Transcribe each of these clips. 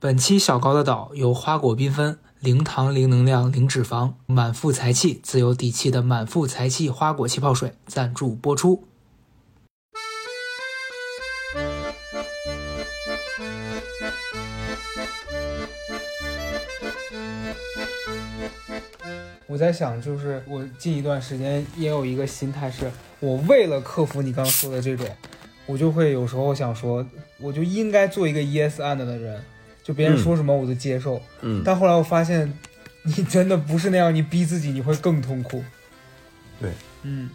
本期小高的岛由花果缤纷、零糖、零能量、零脂肪、满腹财气、自有底气的满腹财气花果气泡水赞助播出。我在想，就是我近一段时间也有一个心态是，我为了克服你刚刚说的这种，我就会有时候想说，我就应该做一个 yes and 的人，就别人说什么我都接受。嗯，但后来我发现，你真的不是那样，你逼自己你会更痛苦。对，嗯。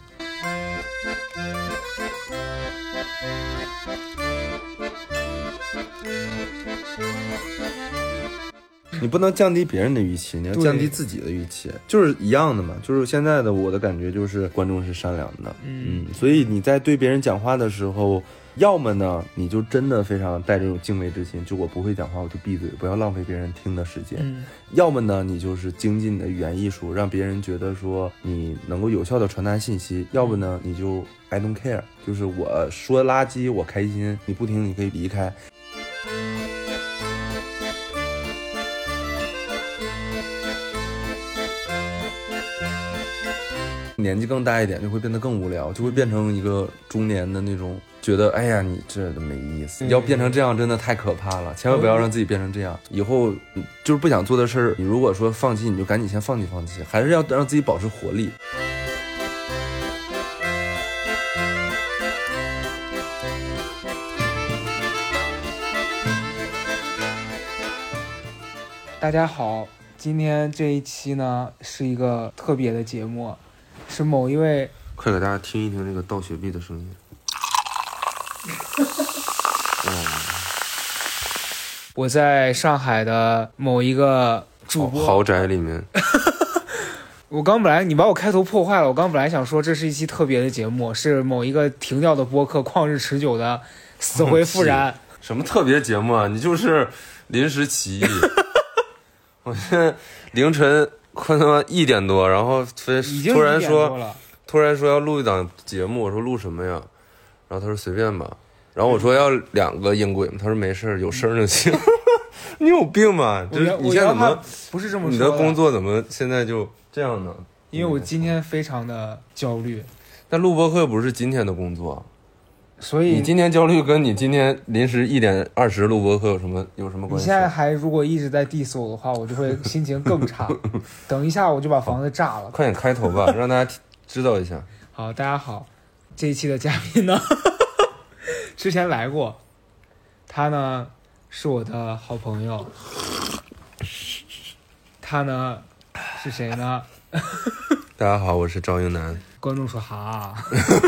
你不能降低别人的预期，你要降低自己的预期，就是一样的嘛。就是现在的我的感觉就是观众是善良的，嗯所以你在对别人讲话的时候，要么呢你就真的非常带这种敬畏之心，就我不会讲话我就闭嘴，不要浪费别人听的时间；嗯。要么呢你就是精进你的语言艺术，让别人觉得说你能够有效的传达信息；要不呢你就 I don't care，就是我说垃圾我开心，你不听你可以离开。年纪更大一点，就会变得更无聊，就会变成一个中年的那种，觉得哎呀，你这都没意思。对要变成这样，真的太可怕了，千万不要让自己变成这样。以后嗯就是不想做的事儿，你如果说放弃，你就赶紧先放弃放弃，还是要让自己保持活力。大家好，今天这一期呢是一个特别的节目，是某一位快给大家听一听这个倒雪碧的声音。我在上海的某一个主播。豪宅里面，我刚本来你把我开头破坏了，我刚本来想说这是一期特别的节目，是某一个停掉的播客《旷日持久》的死灰复燃。什么特别节目啊？你就是临时起意。我现在凌晨快他妈一点多，然后非突然说，突然说要录一档节目，我说录什么呀？然后他说随便吧。然后我说要两个音轨嘛，他说没事儿，有声就行。你有病吧？就是你现在怎么不是这么说你的工，作怎么现在就这样呢？因为我今天非常的焦虑，但录播课不是今天的工作，所以你今天焦虑跟你今天临时一点二十录播课有什么有什么关系？你现在还如果一直在 diss 我的话，我就会心情更差。等一下我就把房子炸了。快点开头吧，让大家知道一下。好，大家好，这一期的嘉宾呢，之前来过，他呢是我的好朋友，他呢是谁呢？大家好，我是赵英男。观众说哈，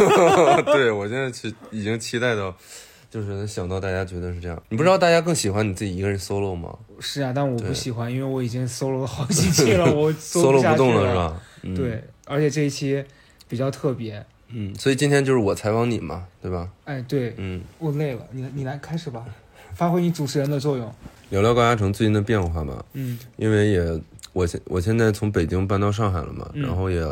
对我现在期已经期待到，就是能想到大家觉得是这样。你不知道大家更喜欢你自己一个人 solo 吗是啊，但我不喜欢，因为我已经 solo 了好几期了，我 solo 不动了了是吧？嗯、，对，而且这一期比较特别，嗯，所以今天就是我采访你嘛，对吧？哎，对嗯，我累了，你你来开始吧，发挥你主持人的作用。聊聊高嘉诚最近的变化吧，嗯因为也我现我现在从北京搬到上海了嘛，嗯然后也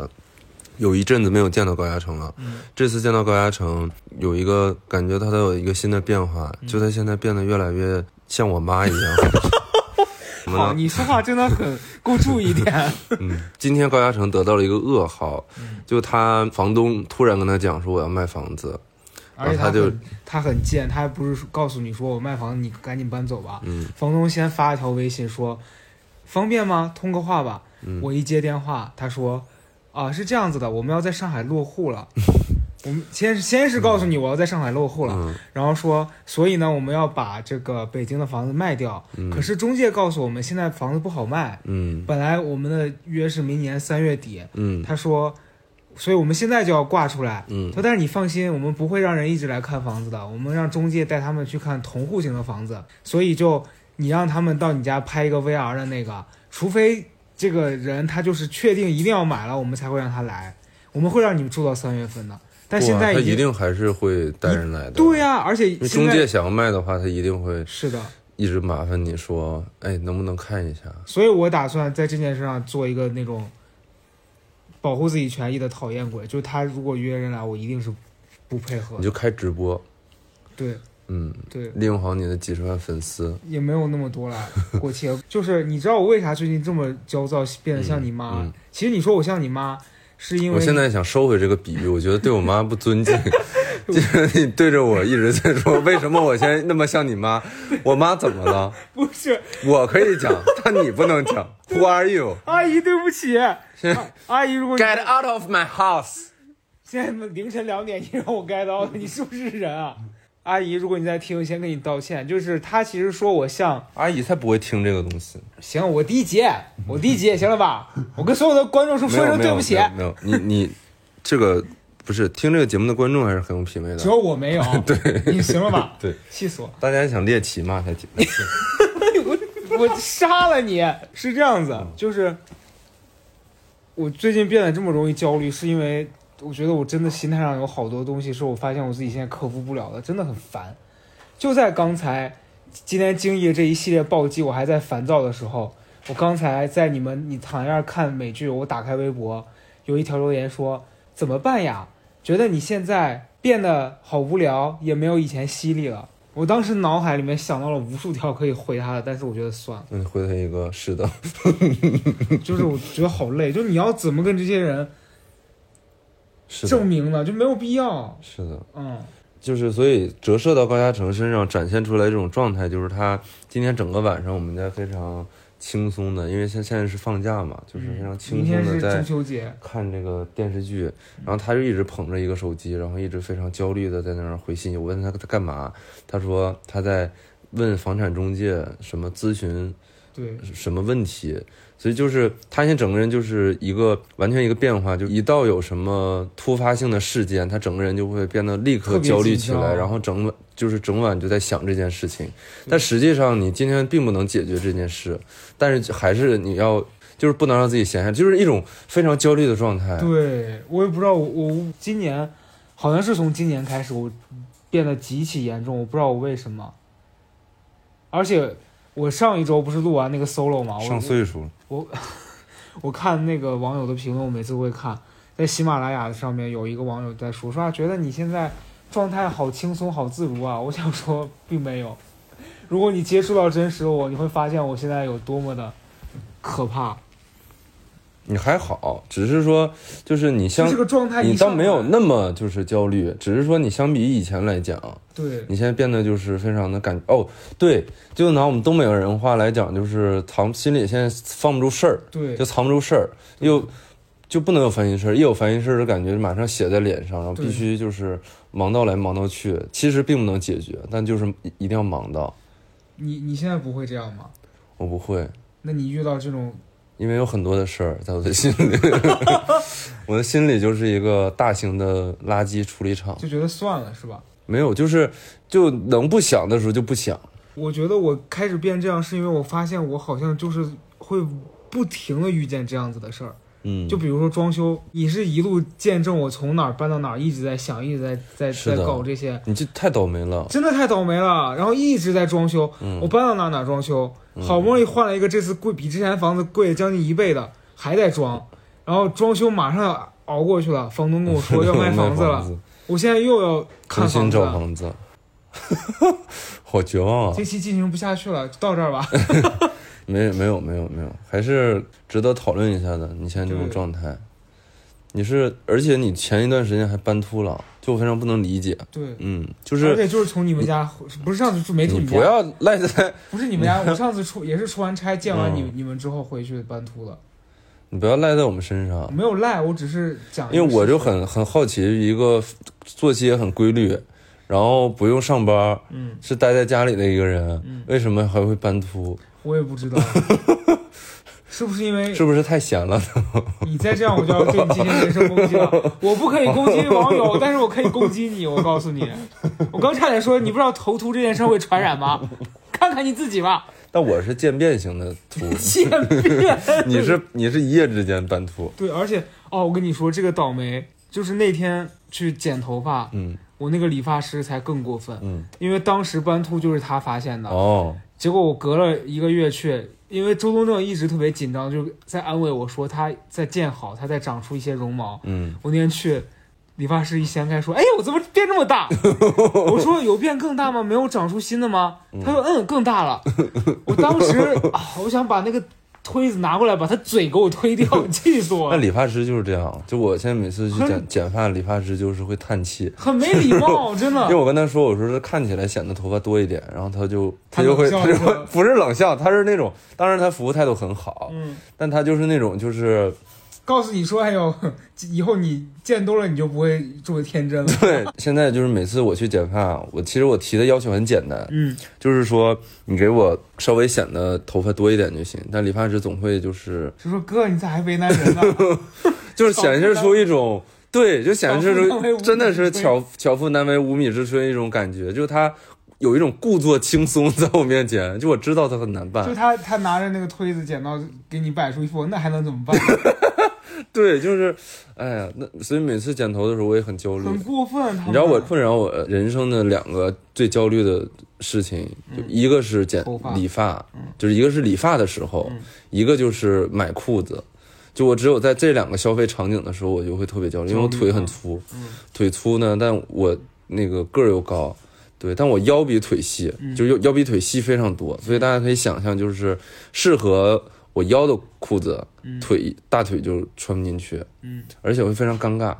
有一阵子没有见到高嘉诚了。嗯这次见到高嘉诚，有一个感觉他都有一个新的变化，嗯就他现在变得越来越像我妈一样。你说话真的很够注一点。嗯，今天高嘉诚得到了一个噩耗，嗯就他房东突然跟他讲说我要卖房子，而且然后他就他很贱，他还不是告诉你说我卖房子，你赶紧搬走吧。嗯房东先发一条微信说，方便吗？通个话吧。嗯我一接电话，他说，啊是这样子的，我们要在上海落户了。我们先是先是告诉你我要在上海落户了，嗯。然后说，所以呢我们要把这个北京的房子卖掉。嗯。可是中介告诉我们现在房子不好卖，嗯。本来我们的约是明年三月底，嗯。他说，所以我们现在就要挂出来。嗯。他说但是你放心，我们不会让人一直来看房子的，我们让中介带他们去看同户型的房子，所以就你让他们到你家拍一个 VR 的那个，除非这个人他就是确定一定要买了，我们才会让他来，我们会让你们住到三月份的。但现在哇他一定还是会带人来的。对呀、而且中介想要卖的话，他一定会是的，一直麻烦你说，哎，能不能看一下？所以我打算在这件事上做一个那种保护自己权益的讨厌鬼，就是他如果约人来，我一定是不配合你。就开直播，对，嗯，对，利用好你的几十万粉丝。也没有那么多了，过气。就是你知道我为啥最近这么焦躁，变得像你妈？嗯嗯其实你说我像你妈，是因为我现在想收回这个比喻，我觉得对我妈不尊敬。就是你对着我一直在说，为什么我现在那么像你妈？我妈怎么了？不是我可以讲，但你不能讲。Who are you? 阿姨，对不起，现在阿姨，如果你 Get out of my house！现在凌晨两点，你让我 get out，你是不是人啊？阿姨，如果你在听，先跟你道歉。就是他其实说我像，阿姨才不会听这个东西。行，我第一节，我第一节，行了吧？我跟所有的观众说说没有没有声对不起没，有，没有你你这个不是听这个节目的观众还是很有品味的。只有我没有。对，你行了吧？对，气死我！大家想猎奇嘛才听。我我杀了你！是这样子，就是我最近变得这么容易焦虑，是因为我觉得我真的心态上有好多东西是我发现我自己现在克服不了的，真的很烦。就在刚才，今天经历了这一系列暴击，我还在烦躁的时候，我刚才在你们你躺在那儿看美剧，我打开微博，有一条留言说怎么办呀？觉得你现在变得好无聊，也没有以前犀利了。我当时脑海里面想到了无数条可以回他的，但是我觉得算了，那你回他一个是的，就是我觉得好累，就你要怎么跟这些人是，证明了？就没有必要。是的。嗯，就是所以折射到高嘉诚身上展现出来这种状态，就是他今天整个晚上我们在非常轻松的，因为现现在是放假嘛，就是非常轻松的在中秋节，看这个电视剧，然后他就一直捧着一个手机，然后一直非常焦虑的在那儿回信息。我问他他干嘛，他说他在问房产中介什么咨询对，什么问题，所以就是他现在整个人就是一个完全一个变化，就一到有什么突发性的事件，他整个人就会变得立刻焦虑起来，然后整晚就是整晚就在想这件事情。但实际上你今天并不能解决这件事，但是还是你要就是不能让自己闲下来，就是一种非常焦虑的状态。对我也不知道我，我今年好像是从今年开始，我变得极其严重，我不知道我为什么。而且我上一周不是录完那个 solo 吗？我上岁数了，我我看那个网友的评论，我每次都会看，在喜马拉雅上面有一个网友在说，说啊，觉得你现在状态好轻松、好自如啊。我想说，并没有。如果你接触到真实的我，你会发现我现在有多么的可怕。你还好，只是说就是你相这个状态你倒没有那么就是焦虑，只是说你相比以前来讲，对。你现在变得就是非常的感哦，对，就拿我们东北人话来讲，就是藏心里现在放不住事儿，对。就藏不住事儿，又就不能有烦心事儿，一有烦心事儿的感觉马上写在脸上，然后必须就是忙到来忙到去，其实并不能解决，但就是一一定要忙到。你你现在不会这样吗？我不会，那你遇到这种因为有很多的事儿在我的心里，我的心里就是一个大型的垃圾处理厂，就觉得算了是吧？没有，就是就能不想的时候就不想。我觉得我开始变这样，是因为我发现我好像就是会不停的遇见这样子的事儿。嗯，就比如说装修，你是一路见证我从哪儿搬到哪儿，一直在想，一直在在在搞这些，你这太倒霉了。真的太倒霉了。然后一直在装修，嗯我搬到哪儿哪儿装修，好不容易换了一个这次贵比之前房子贵将近一倍的，还在装，然后装修马上熬过去了，房东跟我说 要卖房子了，我现在又要看重新房子了，找房子，好绝望啊！这期进行不下去了，就到这儿吧。没没有没有没有，还是值得讨论一下的。你现在这种状态，你是而且你前一段时间还搬秃了，就我非常不能理解。对，嗯，就是而是且就是从你们家，不是上次住没住你你家，不要赖在，不是你们家，我上次出也是出完差见完你、嗯你们之后回去搬秃了，你不要赖在我们身上，没有赖，我只是讲因为我就很很好奇，一个作息也很规律，然后不用上班，嗯，是待在家里的一个人，嗯为什么还会斑秃？我也不知道，是不是因为是不是太闲了？你再这样，我就要对你进行人身攻击了。我不可以攻击网友，但是我可以攻击你。我告诉你，我刚差点说，你不知道头秃这件事会传染吗？看看你自己吧，但我是渐变型的秃，渐变。你是你是一夜之间斑秃，对，而且哦，我跟你说，这个倒霉就是那天去剪头发，嗯我那个理发师才更过分，嗯，因为当时斑秃就是他发现的，哦，结果我隔了一个月去，因为周东正一直特别紧张，就在安慰我说他在见好，他在长出一些绒毛。嗯我那天去，理发师一掀开说：“哎，我怎么变这么大？” 我说：“有变更大吗？没有长出新的吗？”他说：“嗯，更大了。”我当时啊，我想把那个推子拿过来，把他嘴给我推掉，气死我了，那理发师就是这样，就我现在每次去剪剪发，理发师就是会叹气，很没礼貌，真的。因为我跟他说，我说这看起来显得头发多一点，然后他就他就会他就会不是冷笑，他是那种，当然他服务态度很好，嗯，但他就是那种就是告诉你说：“哎呦，以后你见多了，你就不会这么天真了。对，现在就是每次我去剪发，我其实我提的要求很简单”，嗯，就是说你给我稍微显得头发多一点就行，但理发师总会就是就说：“哥，你咋还为难人呢？” 就是显示出一种对，就显示出真的是巧巧妇难为无米之炊一种感觉，就是他有一种故作轻松在我面前，就我知道他很难办就，他他拿着那个推子剪刀给你摆出一副，那还能怎么办？对，就是，哎呀，那所以每次剪头的时候我也很焦虑。很过分。你知道我困扰我人生的两个最焦虑的事情，就一个是剪理发嗯，就是一个是理发的时候嗯，一个就是买裤子。就我只有在这两个消费场景的时候，我就会特别焦虑，因为我腿很啊粗，嗯腿粗呢，但我那个个儿又高，对，但我腰比腿细，嗯就是腰腰比腿细非常多，所以大家可以想象，就是适合我腰的裤子，嗯。腿大腿就穿不进去，嗯，而且会非常尴尬，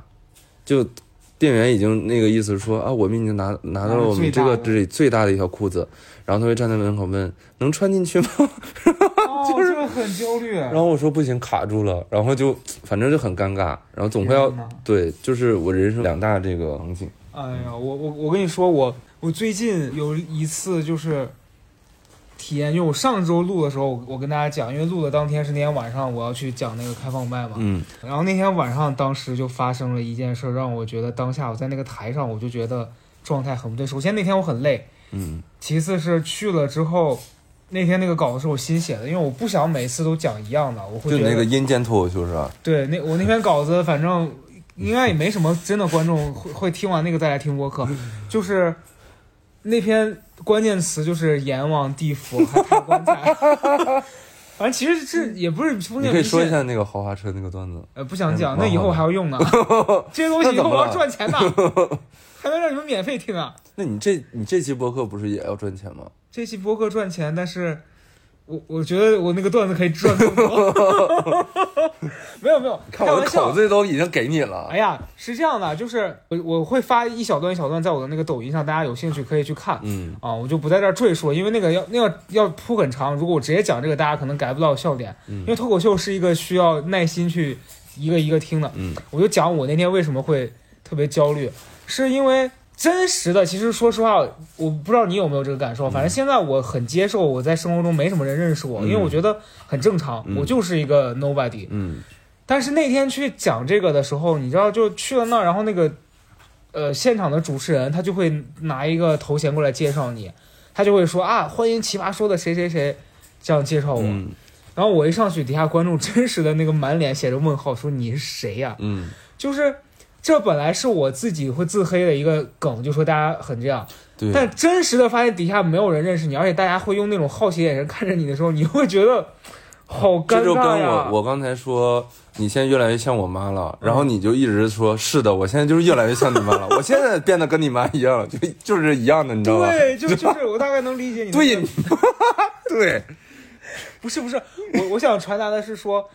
就店员已经那个意思说啊，我们已经拿拿到了我们这个这里最大的一条裤子，然后他会站在门口问能穿进去吗？哦，这个很焦虑。然后我说不行，卡住了，然后就反正就很尴尬，然后总会要对，就是我人生两大这个场景，哎呀，我我我跟你说，我我最近有一次就是体验，因为我上周录的时候，我我跟大家讲，因为录的当天是那天晚上我要去讲那个开放麦嘛，嗯然后那天晚上当时就发生了一件事，让我觉得当下我在那个台上，我就觉得状态很不对。首先那天我很累，嗯其次是去了之后，那天那个稿子是我新写的，因为我不想每次都讲一样的，我会就觉得那个阴间脱口秀是吧？对，那我那篇稿子，反正应该也没什么真的观众会会听完那个再来听播客，就是那篇关键词就是阎王地府还抬棺材，反正其实这也不是封建迷信你可以说一，下那个豪华车那个段子。呃，不想讲，嗯那以后我还要用呢，这些东西以后我要赚钱的，还能让你们免费听啊！那你这你这期播客不是也要赚钱吗？这期播客赚钱，但是我我觉得我那个段子可以赚更多，没 有没有，看我的开玩笑。口子都已经给你了。哎。呀，是这样的，就是我我会发一小段一小段在我的那个抖音上，大家有兴趣可以去看。嗯。啊，我就不在这儿赘述，因为那个要那个要铺很长，如果我直接讲这个，大家可能 get 不到笑点，嗯。因为脱口秀是一个需要耐心去一个一个听的。嗯。我就讲我那天为什么会特别焦虑，是因为真实的，其实说实话，我不知道你有没有这个感受，反正现在我很接受我在生活中没什么人认识我，嗯因为我觉得很正常，嗯。我就是一个 nobody。嗯但是那天去讲这个的时候，你知道，就去了那儿，然后那个呃现场的主持人他就会拿一个头衔过来介绍你，他就会说啊，欢迎奇葩说的谁谁谁，这样介绍我。嗯。然后我一上去，底下观众真实的那个满脸写着问号，说你是谁呀、嗯。就是这本来是我自己会自黑的一个梗，就说大家很这样，对，但真实的发现底下没有人认识你，而且大家会用那种好奇眼神看着你的时候，你会觉得好尴这就跟尬呀我。我刚才说你现在越来越像我妈了，然后你就一直说是的，我现在就是越来越像你妈了，我现在变得跟你妈一样了，就就是一样的，你知道吧？对，就就是 我大概能理解你的。对，对，不是不是，我我想传达的是说，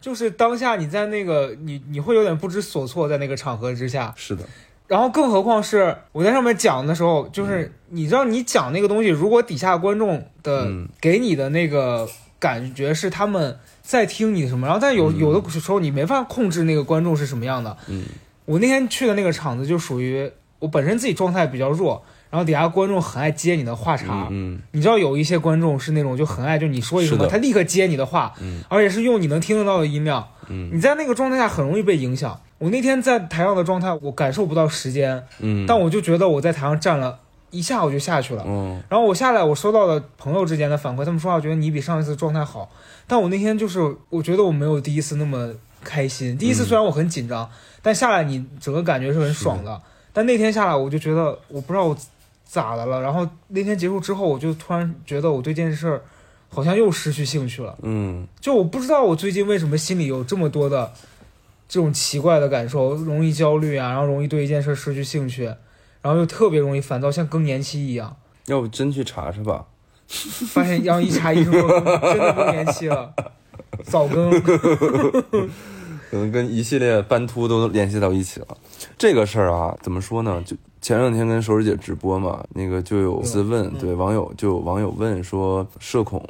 就是当下你在那个你你会有点不知所措，在那个场合之下，是的，然后更何况是我在上面讲的时候，就是你知道你讲那个东西，如果底下观众的嗯。给你的那个感觉是他们在听你什么，然后但有嗯有的时候你没法控制那个观众是什么样的。嗯我那天去的那个场子就属于我本身自己状态比较弱，然后底下观众很爱接你的话茬。嗯你知道有一些观众是那种就很爱，就你说一什么，他立刻接你的话，嗯而且是用你能听得到的音量。嗯你在那个状态下很容易被影响。我那天在台上的状态，我感受不到时间，嗯，但我就觉得我在台上站了一下，我就下去了。嗯然后我下来，我收到了朋友之间的反馈，他们说啊，觉得你比上一次状态好。但我那天就是，我觉得我没有第一次那么开心。第一次虽然我很紧张，但下来你整个感觉是很爽的。但那天下来，我就觉得我不知道我咋的了。然后那天结束之后，我就突然觉得我对这件事儿好像又失去兴趣了。嗯就我不知道我最近为什么心里有这么多的这种奇怪的感受，容易焦虑啊，然后容易对一件事失去兴趣，然后又特别容易烦躁，像更年期一样。要不真去查查吧？发现要一查医生说真的更年期了，早更。可能跟一系列斑秃都联系到一起了。这个事儿啊，怎么说呢？就前两天跟手指姐直播嘛，那个就有次问，对网友就有网友问说社恐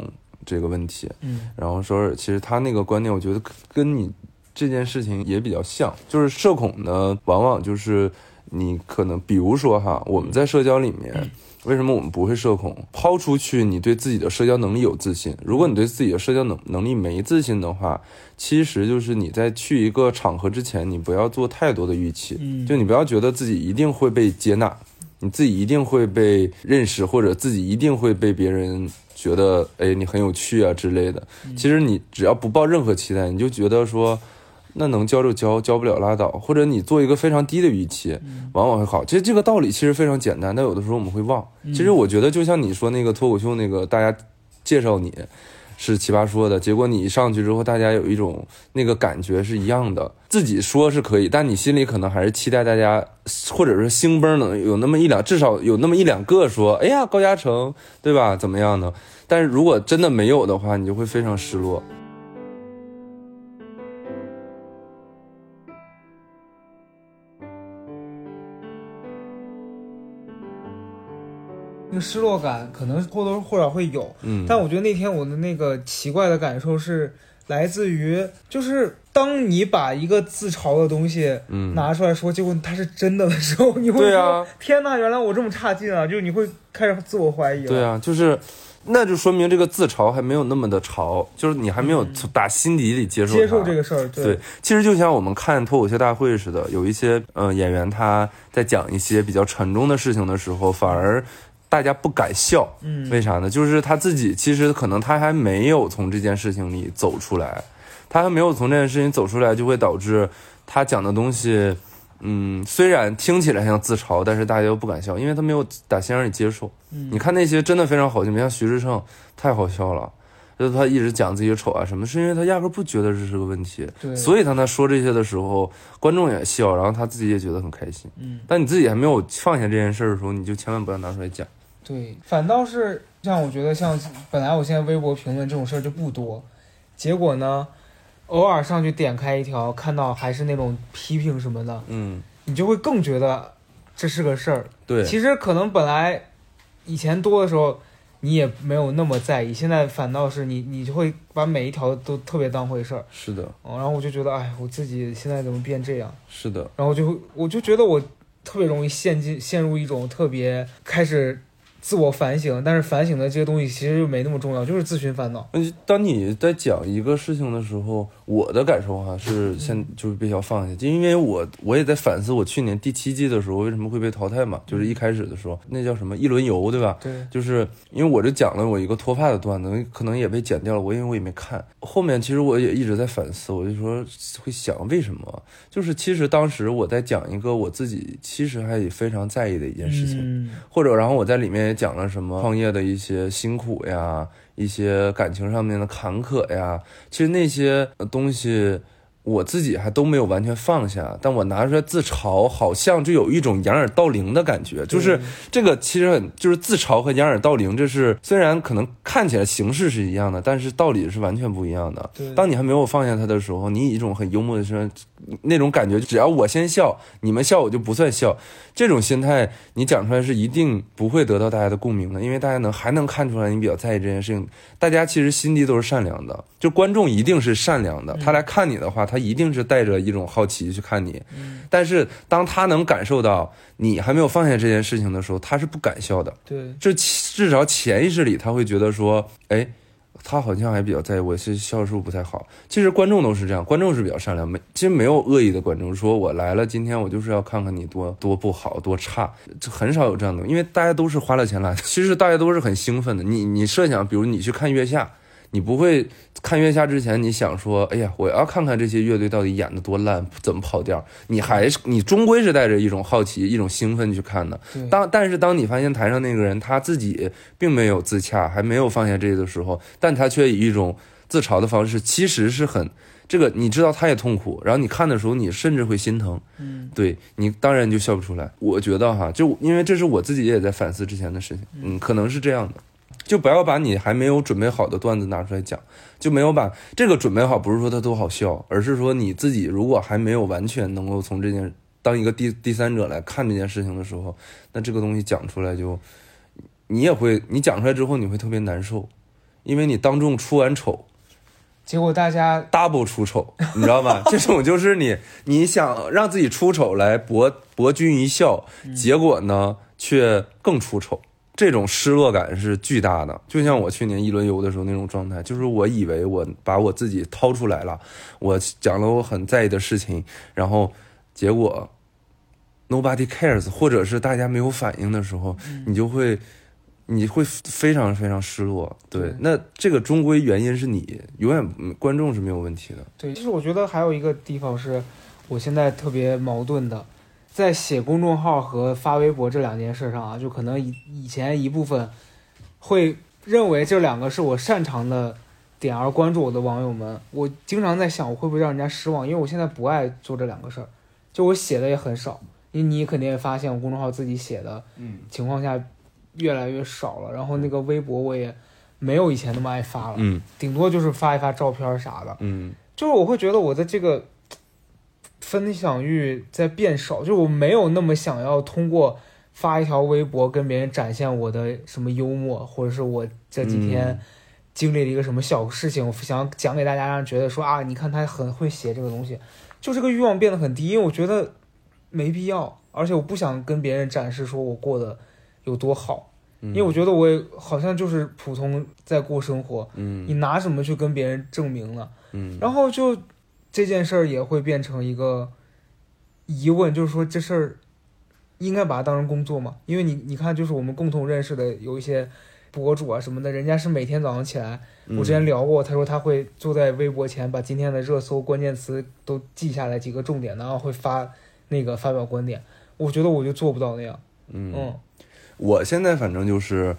这个问题，嗯，然后说其实他那个观点，我觉得跟你这件事情也比较像，就是社恐呢，往往就是你可能比如说哈，我们在社交里面。为什么我们不会社恐？抛出去，你对自己的社交能力有自信。如果你对自己的社交能能力没自信的话，其实就是你在去一个场合之前，你不要做太多的预期。嗯就你不要觉得自己一定会被接纳，你自己一定会被认识，或者自己一定会被别人觉得，哎，你很有趣啊之类的。其实你只要不抱任何期待，你就觉得说。那能教就教，教不了拉倒。或者你做一个非常低的预期，往往会好。其实这个道理其实非常简单，但有的时候我们会忘。其实我觉得就像你说那个脱口秀那个，大家介绍你是奇葩说的，结果你一上去之后，大家有一种那个感觉是一样的。自己说是可以，但你心里可能还是期待大家，或者是兴崩能有那么一两，至少有那么一两个说，哎呀，高嘉诚，对吧？怎么样呢？但是如果真的没有的话，你就会非常失落。那个失落感可能或多或少会有，嗯，但我觉得那天我的那个奇怪的感受是来自于，就是当你把一个自嘲的东西嗯。拿出来说，结果它是真的的时候，你会说天呐，原来我这么差劲啊！就是你会开始自我怀疑了。对啊，就是，那就说明这个自嘲还没有那么的潮，就是你还没有从打心底里接受接受这个事儿，对，其实就像我们看脱口秀大会似的，有一些呃演员他在讲一些比较沉重的事情的时候，反而大家不敢笑，嗯，为啥呢？就是他自己其实可能他还没有从这件事情里走出来，他还没有从这件事情走出来，就会导致他讲的东西，嗯，虽然听起来像自嘲，但是大家又不敢笑，因为他没有打心眼里接受。嗯你看那些真的非常好笑，你像徐志胜，太好笑了。就是他一直讲自己丑啊什么，是因为他压根儿不觉得这是个问题，对，所以当他说这些的时候，观众也笑，然后他自己也觉得很开心。嗯，但你自己还没有放下这件事儿的时候，你就千万不要拿出来讲。对，反倒是像我觉得像本来我现在微博评论这种事儿就不多，结果呢，偶尔上去点开一条，看到还是那种批评什么的，嗯，你就会更觉得这是个事儿。对，其实可能本来以前多的时候，你也没有那么在意，现在反倒是你你就会把每一条都特别当回事儿。是的，哦，然后我就觉得，哎，我自己现在怎么变这样？是的，然后就会我就觉得我特别容易陷进陷入一种特别开始自我反省，但是反省的这些东西其实就没那么重要，就是自寻烦恼。嗯，当你在讲一个事情的时候，我的感受哈是先就是比较放下，就因为我我也在反思我去年第七季的时候为什么会被淘汰嘛，就是一开始的时候那叫什么一轮游对吧？对，就是因为我这讲了我一个脱发的段子，可能也被剪掉了，我因为我也没看。后面其实我也一直在反思，我就说会想为什么？就是其实当时我在讲一个我自己其实还非常在意的一件事情，嗯或者然后我在里面也讲了什么创业的一些辛苦呀，一些感情上面的坎坷呀，其实那些东西。我自己还都没有完全放下，但我拿出来自嘲，好像就有一种掩耳盗铃的感觉。就是这个其实很就是自嘲和掩耳盗铃，这是虽然可能看起来形式是一样的，但是道理是完全不一样的。对，当你还没有放下它的时候，你以一种很幽默的声，那种感觉，只要我先笑，你们笑我就不算笑，这种心态你讲出来是一定不会得到大家的共鸣的，因为大家能还能看出来你比较在意这件事情。大家其实心地都是善良的，就观众一定是善良的，他来看你的话，他一定是带着一种好奇去看你。但是当他能感受到你还没有放下这件事情的时候，他是不敢笑的。对，这至少潜意识里他会觉得说，哎，他好像还比较在意我是笑是不是不太好。其实观众都是这样，观众是比较善良，没其实没有恶意的观众说我来了，今天我就是要看看你多多不好多差，这很少有这样的，因为大家都是花了钱来的，其实大家都是很兴奋的。你你设想，比如你去看月下。你不会看月下之前，你想说，哎呀，我要看看这些乐队到底演的多烂，怎么跑调？你还是你终归是带着一种好奇、一种兴奋去看的。当但是当你发现台上那个人他自己并没有自洽，还没有放下这个的时候，但他却以一种自嘲的方式，其实是很这个，你知道他也痛苦，然后你看的时候，你甚至会心疼，嗯对你当然就笑不出来。我觉得哈，就因为这是我自己也在反思之前的事情，嗯，可能是这样的，就不要把你还没有准备好的段子拿出来讲，就没有把这个准备好，不是说它多好笑，而是说你自己如果还没有完全能够从这件当一个第第三者来看这件事情的时候，那这个东西讲出来就，你也会，你讲出来之后你会特别难受，因为你当众出完丑结果大家，double 出丑，你知道吗？这种就是你你想让自己出丑来博博君一笑，结果呢却更出丑。这种失落感是巨大的，就像我去年一轮游的时候那种状态，就是我以为我把我自己掏出来了，我讲了我很在意的事情，然后结果 nobody cares，或者是大家没有反应的时候，你就会你会非常非常失落。对，那这个终归原因是你，永远嗯观众是没有问题的。对，其实我觉得还有一个地方是我现在特别矛盾的，在写公众号和发微博这两件事上啊，就可能以以前一部分会认为这两个是我擅长的点而关注我的网友们，我经常在想我会不会让人家失望，因为我现在不爱做这两个事儿，就我写的也很少，因为你肯定也发现我公众号自己写的嗯。情况下越来越少了，然后那个微博我也没有以前那么爱发了，嗯。顶多就是发一发照片啥的。嗯。就是我会觉得我的这个分享欲在变少，就我没有那么想要通过发一条微博跟别人展现我的什么幽默，或者是我这几天嗯。经历了一个什么小事情，我想讲给大家，让人觉得说啊，你看他很会写这个东西，就这个欲望变得很低，因为我觉得没必要，而且我不想跟别人展示说我过得有多好，嗯，因为我觉得我也好像就是普通在过生活，嗯。你拿什么去跟别人证明呢？嗯。然后就这件事儿也会变成一个疑问，就是说这事儿应该把它当成工作吗？因为你你看，就是我们共同认识的有一些博主啊什么的，人家是每天早上起来，嗯我之前聊过，他说他会坐在微博前把今天的热搜关键词都记下来几个重点，然后会发那个发表观点。我觉得我就做不到那样，嗯嗯我现在反正就是，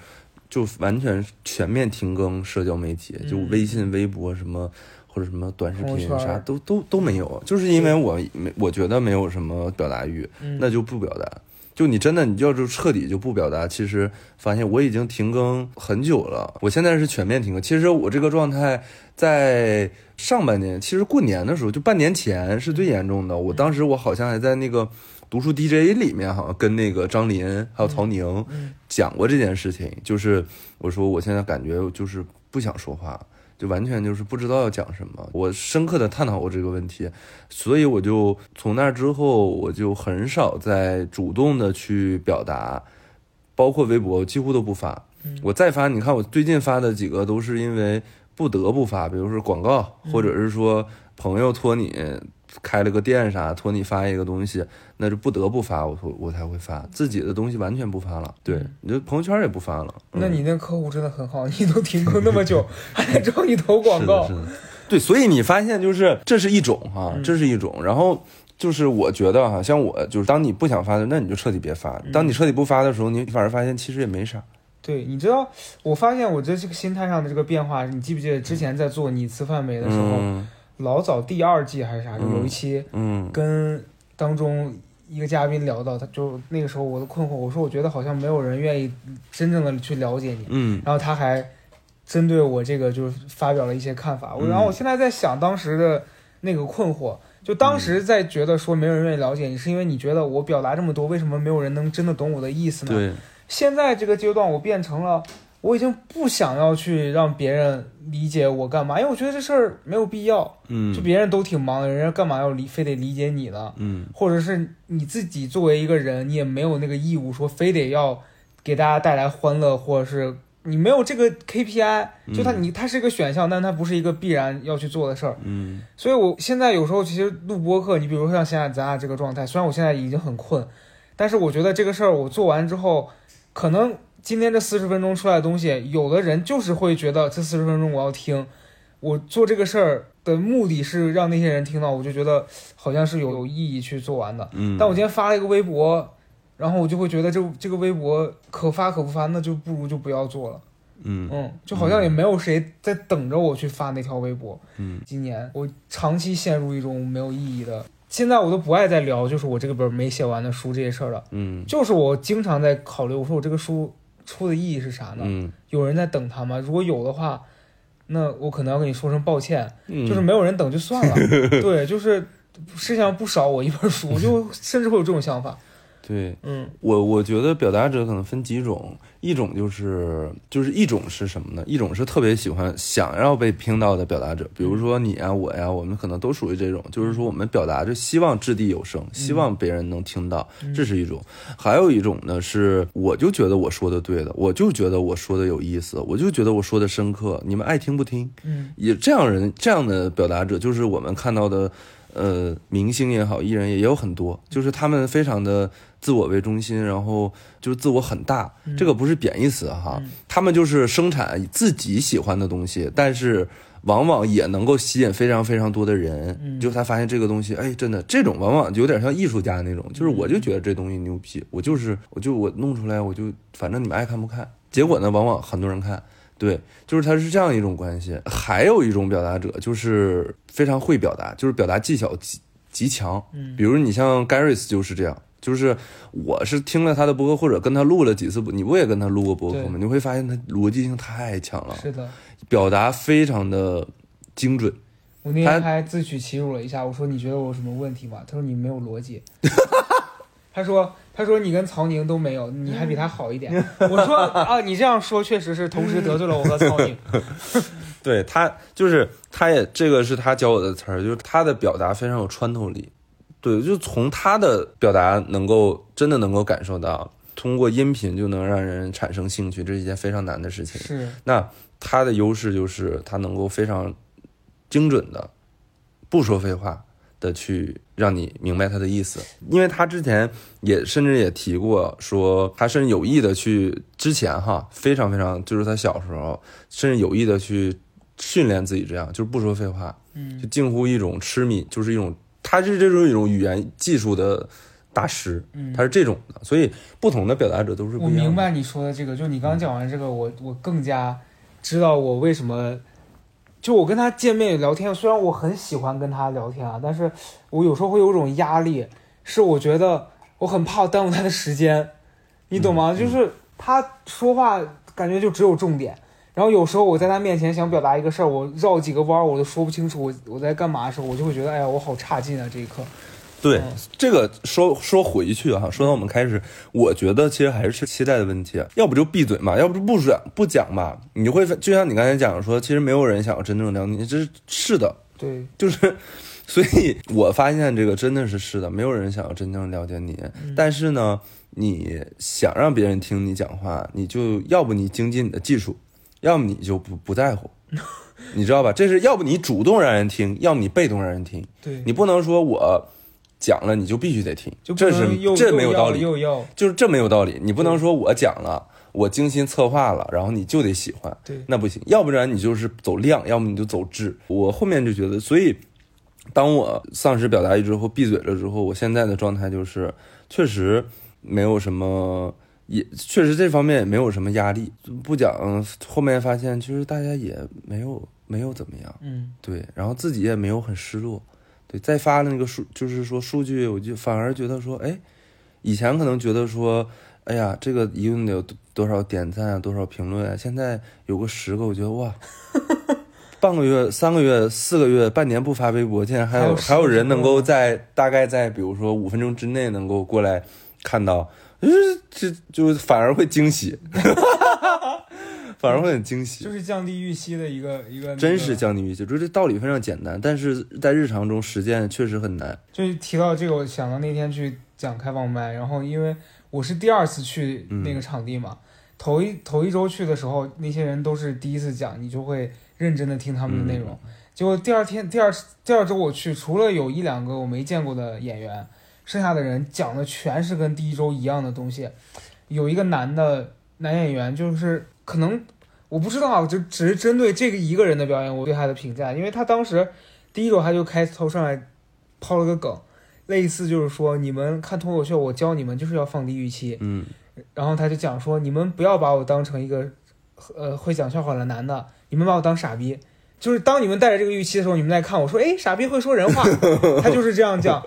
就完全全面停更社交媒体，就嗯微信、微博什么，或者什么短视频啥都都都没有，就是因为我没我觉得没有什么表达欲，嗯，那就不表达。就你真的你要是彻底就不表达，其实发现我已经停更很久了。我现在是全面停更。其实我这个状态在上半年，其实过年的时候，就半年前是最严重的。我当时我好像还在那个读书 DJ 里面，好像跟那个张琳还有曹宁嗯讲过这件事情。就是我说我现在感觉就是不想说话，就完全就是不知道要讲什么。我深刻的探讨过这个问题，所以我就从那之后，我就很少再主动的去表达，包括微博几乎都不发。嗯我再发，你看我最近发的几个都是因为不得不发，比如说广告，嗯或者是说朋友托你开了个店啥，托你发一个东西，那就不得不发，我我才会发。自己的东西完全不发了，对，你就朋友圈也不发了。嗯。那你那客户真的很好，你都停更那么久，还来找你投广告。是，的，是的，对，所以你发现就是这是一种哈、嗯。这是一种，然后就是我觉得哈、像我就是当你不想发的，那你就彻底别发；嗯。当你彻底不发的时候，你反而发现其实也没啥。对，你知道，我发现我这这个心态上的这个变化，你记不记得之前在做你吃饭没的时候，嗯老早第二季还是啥，就有一期嗯跟当中一个嘉宾聊到，他就那个时候我的困惑，我说我觉得好像没有人愿意真正的去了解你，嗯然后他还针对我这个就是发表了一些看法，我嗯然后我现在在想当时的那个困惑。就当时在觉得说没有人愿意了解你，是因为你觉得我表达这么多，为什么没有人能真的懂我的意思呢？对，现在这个阶段，我变成了我已经不想要去让别人理解我干嘛，因为我觉得这事儿没有必要。嗯就别人都挺忙的，人家干嘛要理非得理解你呢？嗯或者是你自己作为一个人，你也没有那个义务说非得要给大家带来欢乐，或者是你没有这个 KPI，就它嗯你它是一个选项，但它不是一个必然要去做的事儿。嗯所以我现在有时候其实录播课，你比如说像现在咱俩这个状态，虽然我现在已经很困，但是我觉得这个事儿我做完之后，可能今天这四十分钟出来的东西，有的人就是会觉得这四十分钟我要听，我做这个事儿的目的是让那些人听到，我就觉得好像是有有意义去做完的。嗯，但我今天发了一个微博，然后我就会觉得这这个微博可发可不发，那就不如就不要做了。嗯嗯，就好像也没有谁在等着我去发那条微博。嗯今年我长期陷入一种没有意义的，现在我都不爱再聊，就是我这个本没写完的书这些事儿了。嗯就是我经常在考虑，我说我这个书出的意义是啥呢？嗯有人在等他吗？如果有的话，那我可能要跟你说声抱歉，嗯，就是没有人等就算了。对，就是世界上不少我一本书，我就甚至会有这种想法。对。嗯我我觉得表达者可能分几种，一种就是就是一种是什么呢？一种是特别喜欢想要被听到的表达者，比如说你呀、我呀，我们可能都属于这种，就是说我们表达就希望掷地有声，希望别人能听到，这是一种。还有一种呢是，我就觉得我说的对的，我就觉得我说的有意思，我就觉得我说的深刻，你们爱听不听？嗯也这样人这样的表达者，就是我们看到的，呃，明星也好，艺人也有很多，就是他们非常的自我为中心，然后就是自我很大，这个不是贬义词哈，他们就是生产自己喜欢的东西，但是。往往也能够吸引非常非常多的人，嗯。就他发现这个东西，哎，真的这种往往就有点像艺术家那种，就是我就觉得这东西牛逼，我就是我就我弄出来，我就反正你们爱看不看，结果呢，往往很多人看，对，就是它是这样一种关系。还有一种表达者就是非常会表达，就是表达技巧极极强。嗯比如你像 Garris 就是这样，就是我是听了他的播客或者跟他录了几次播，你不也跟他录过播客吗？你会发现他逻辑性太强了，是的。表达非常的精准。我那他天还自取其辱了一下，我说你觉得我有什么问题吗？他说你没有逻辑。他说他说你跟曹宁都没有，你还比他好一点。我说啊，你这样说确实是同时得罪了我和曹宁。对他就是他也这个是他教我的词儿，就是他的表达非常有穿透力。对，就从他的表达能够真的能够感受到，通过音频就能让人产生兴趣，这是一件非常难的事情。是，那他的优势就是他能够非常精准的，不说废话的去让你明白他的意思。因为他之前也甚至也提过说，他甚至有意的去之前哈，非常非常就是他小时候甚至有意的去训练自己这样，就是不说废话，嗯就近乎一种痴迷，就是一种他是这种一种语言技术的大师，嗯他是这种的，所以不同的表达者都是不我一样的。明白你说的这个，就你刚讲完这个，我我更加知道我为什么，就我跟他见面聊天，虽然我很喜欢跟他聊天啊，但是我有时候会有一种压力，是我觉得我很怕耽误他的时间，你懂吗？嗯就是他说话感觉就只有重点。然后有时候我在他面前想表达一个事儿，我绕几个弯儿我都说不清楚我我在干嘛的时候，我就会觉得哎呀我好差劲啊这一刻。对嗯这个说说回去哈，说到我们开始，我觉得其实还是期待的问题，要不就闭嘴嘛，要不就不讲不讲嘛。你会就像你刚才讲说，其实没有人想要真正了解你，这是是的，对，就是，所以我发现这个真的是是的，没有人想要真正了解你。但是呢，你想让别人听你讲话，你就要不你精进你的技术，要么你就不不在乎，你知道吧？这是要不你主动让人听，要么你被动让人听。对，你不能说我讲了你就必须得听，就这是这没有道理，又要就是这没有道理。你不能说我讲了，我精心策划了，然后你就得喜欢，对那不行。要不然你就是走量，要么你就走质。我后面就觉得，所以当我丧失表达欲之后，闭嘴了之后，我现在的状态就是确实没有什么。也确实这方面也没有什么压力，不讲后面发现其实大家也没有没有怎么样，嗯对，然后自己也没有很失落，对，再发那个数，就是说数据，我就反而觉得说，哎，以前可能觉得说，哎呀，这个一共得有多多少点赞啊，多少评论啊，现在有个十个，我觉得哇，半个月、三个月、四个月、半年不发微博，竟然还有还有人能够在大概在比如说五分钟之内能够过来看到，呃，这就反而会惊喜，反而会很惊喜就。是降低预期的一个一个、那个，真是降低预期，就是这道理非常简单，但是在日常中实践确实很难。就是提到这个，我想到那天去讲开放麦，然后因为我是第二次去那个场地嘛，头一头一周去的时候，那些人都是第一次讲，你就会认真的听他们的内容。结果第二天、第二第二周我去，除了有一两个我没见过的演员，剩下的人讲的全是跟第一周一样的东西。有一个男的男演员，就是可能我不知道啊，就只是针对这个一个人的表演，我对他的评价，因为他当时第一周他就开头上来抛了个梗，类似就是说你们看脱口秀，我教你们就是要放低预期，嗯然后他就讲说你们不要把我当成一个呃会讲笑话的男的，你们把我当傻逼。就是当你们带着这个预期的时候，你们在看我说，哎，傻逼会说人话，他就是这样讲。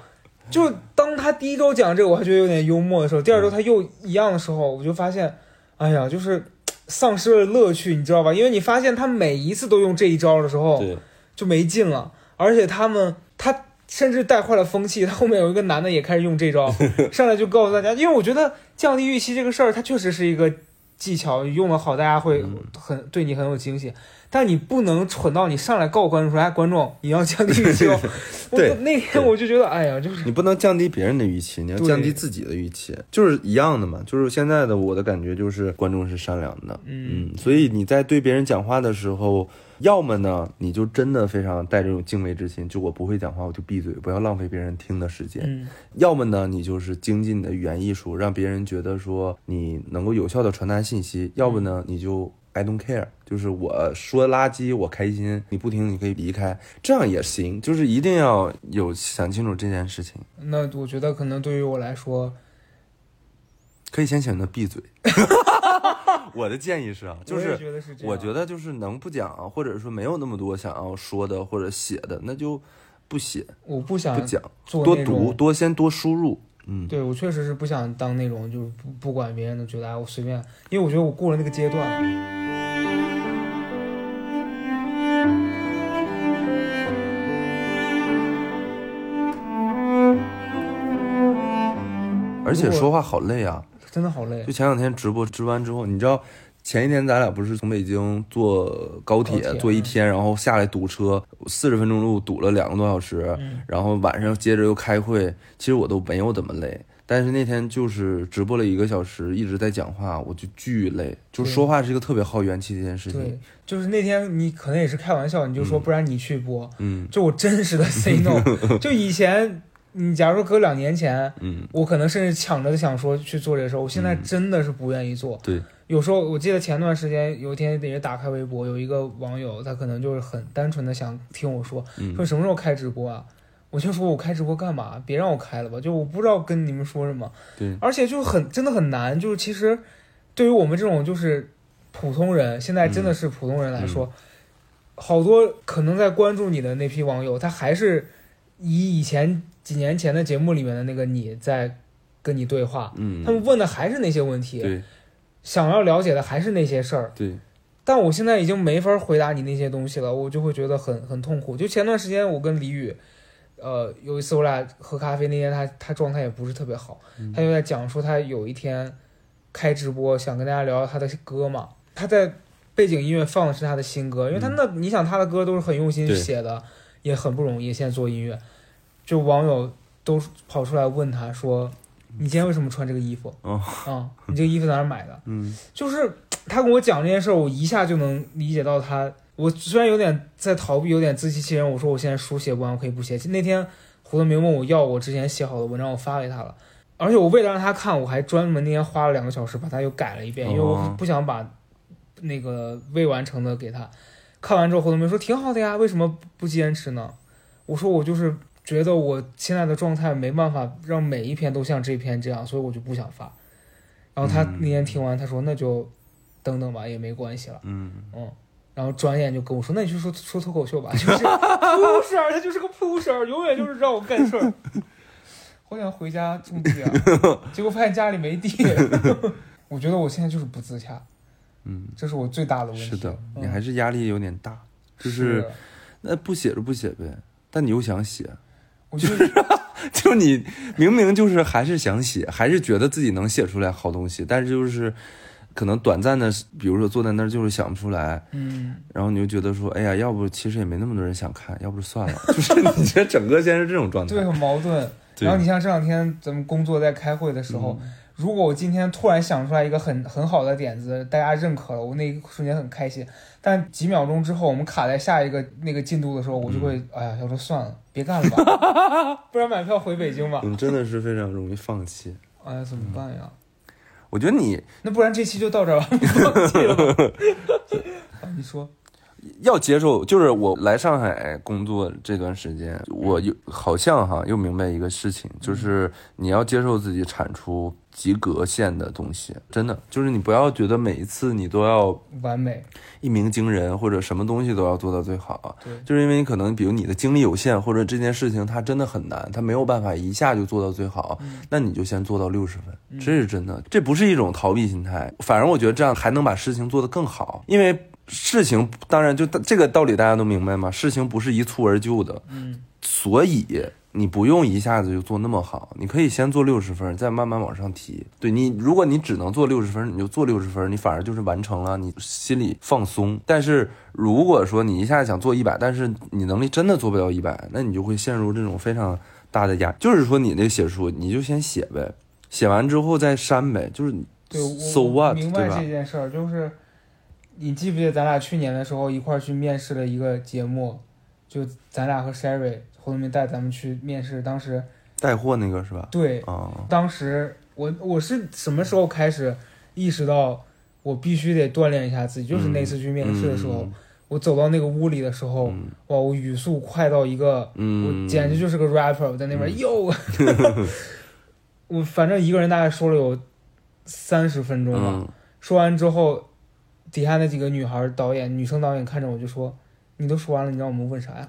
就当他第一周讲这个，我还觉得有点幽默的时候，第二周他又一样的时候，我就发现，哎呀，就是丧失了乐趣，你知道吧？因为你发现他每一次都用这一招的时候，对，就没劲了。而且他们，他甚至带坏了风气。他后面有一个男的也开始用这招，上来就告诉大家，因为我觉得降低预期这个事儿，它确实是一个技巧，用的好，大家会很对你很有惊喜。但你不能蠢到你上来告诉观众说：“哎，观众，你要降低 预期。”我。对，那天我就觉得，哎呀，就是你不能降低别人的预期，你要降低自己的预期，就是一样的嘛。就是现在的我的感觉就是观众是善良的，嗯，所以你在对别人讲话的时候，要么呢，你就真的非常带这种敬畏之心，就我不会讲话，我就闭嘴，不要浪费别人听的时间；要么呢，你就是精进你的语言艺术，让别人觉得说你能够有效的传达信息；要不呢，你就。I don't care，就是我说垃圾我开心，你不听你可以离开，这样也行，就是一定要有想清楚这件事情。那我觉得可能对于我来说，可以先选择闭嘴。我的建议是啊，就是我觉得就是能不讲，或者说没有那么多想要说的或者写的，那就不写。我不想不讲，多读多先多输入。嗯，对我确实是不想当那种就是不不管别人的觉得哎我随便，因为我觉得我过了那个阶段。而且说话好累啊，真的好累。就前两天直播直完之后，你知道，前一天咱俩不是从北京坐高铁坐一天，然后下来堵车，四十分钟路堵了两个多小时，然后晚上接着又开会，其实我都没有怎么累。但是那天就是直播了一个小时，一直在讲话，我就巨累。就说话是一个特别耗元气的一件事情。对，就是那天你可能也是开玩笑，你就说不然你去播，嗯，就我真实的 say no。就以前。你假如说搁两年前，嗯，我可能甚至抢着想说去做这个事儿，我现在真的是不愿意做。对，有时候我记得前段时间有一天也打开微博，有一个网友他可能就是很单纯的想听我说，说什么时候开直播啊？我就说我开直播干嘛？别让我开了吧，就我不知道跟你们说什么。对，而且就很真的很难，就是其实对于我们这种就是普通人，现在真的是普通人来说，好多可能在关注你的那批网友，他还是以以前。几年前的节目里面的那个你在跟你对话，嗯，他们问的还是那些问题，对，想要了解的还是那些事儿，对。但我现在已经没法回答你那些东西了，我就会觉得很很痛苦。就前段时间我跟李宇，呃，有一次我俩喝咖啡那天，他他状态也不是特别好，他就在讲说他有一天开直播想跟大家聊聊他的歌嘛，他在背景音乐放的是他的新歌，因为他那你想他的歌都是很用心写的，也很不容易，现在做音乐。就网友都跑出来问他说：“你今天为什么穿这个衣服？啊，你这个衣服在哪买的？”嗯，就是他跟我讲这件事儿，我一下就能理解到他。我虽然有点在逃避，有点自欺欺人。我说我现在书写不完，我可以不写。那天胡德明问我要我之前写好的文章，我发给他了。而且我为了让他看，我还专门那天花了两个小时把它又改了一遍，因为我不想把那个未完成的给他看完之后，胡德明说挺好的呀，为什么不坚持呢？我说我就是。觉得我现在的状态没办法让每一篇都像这篇这样，所以我就不想发。然后他那天听完，他说那就等等吧，也没关系了。嗯嗯。然后转眼就跟我说，那你就说说脱口秀吧，就是 pusher，他就是个 pusher，永远就是让我干事儿。好想回家种地啊，结果发现家里没地。我觉得我现在就是不自洽。嗯，这是我最大的问题。是的，你还是压力有点大，就是那不写就不写呗，但你又想写。我就是，就你明明就是还是想写，还是觉得自己能写出来好东西，但是就是可能短暂的，比如说坐在那儿就是想不出来，嗯，然后你就觉得说，哎呀，要不其实也没那么多人想看，要不算了，就是你这整个现在是这种状态，对，很矛盾。然后你像这两天咱们工作在开会的时候。如果我今天突然想出来一个很很好的点子，大家认可了，我那一瞬间很开心。但几秒钟之后，我们卡在下一个那个进度的时候，我就会，哎呀，要说算了，别干了吧，不然买票回北京吧。你真的是非常容易放弃。哎呀，怎么办呀？我觉得你那不然这期就到这儿吧，放弃了。你说。要接受，就是我来上海工作这段时间，我又好像哈又明白一个事情，就是你要接受自己产出及格线的东西，真的。就是你不要觉得每一次你都要完美，一鸣惊人，或者什么东西都要做到最好，对。就是因为你可能比如你的精力有限，或者这件事情它真的很难，它没有办法一下就做到最好，那你就先做到六十分，这是真的，这不是一种逃避心态，反而我觉得这样还能把事情做得更好，因为事情当然就这个道理大家都明白嘛，事情不是一蹴而就的，嗯，所以你不用一下子就做那么好，你可以先做六十分，再慢慢往上提。对你，如果你只能做六十分，你就做六十分，你反而就是完成了，你心里放松。但是如果说你一下想做一百，但是你能力真的做不了一百，那你就会陷入这种非常大的压。就是说你那个写书，你就先写呗，写完之后再删呗，就是对，我 so what，明白这件事儿，就是你记不记得咱俩去年的时候一块儿去面试了一个节目，就咱俩和 Sherry 侯东明带咱们去面试，当时带货那个是吧？对，啊，当时我我是什么时候开始意识到我必须得锻炼一下自己，就是那次去面试的时候，嗯我走到那个屋里的时候，嗯哇，我语速快到一个，嗯，我简直就是个 rapper，我在那边哟，我反正一个人大概说了有三十分钟吧。嗯说完之后，底下那几个女孩导演、女生导演看着我就说：“你都说完了，你让我们问啥呀？”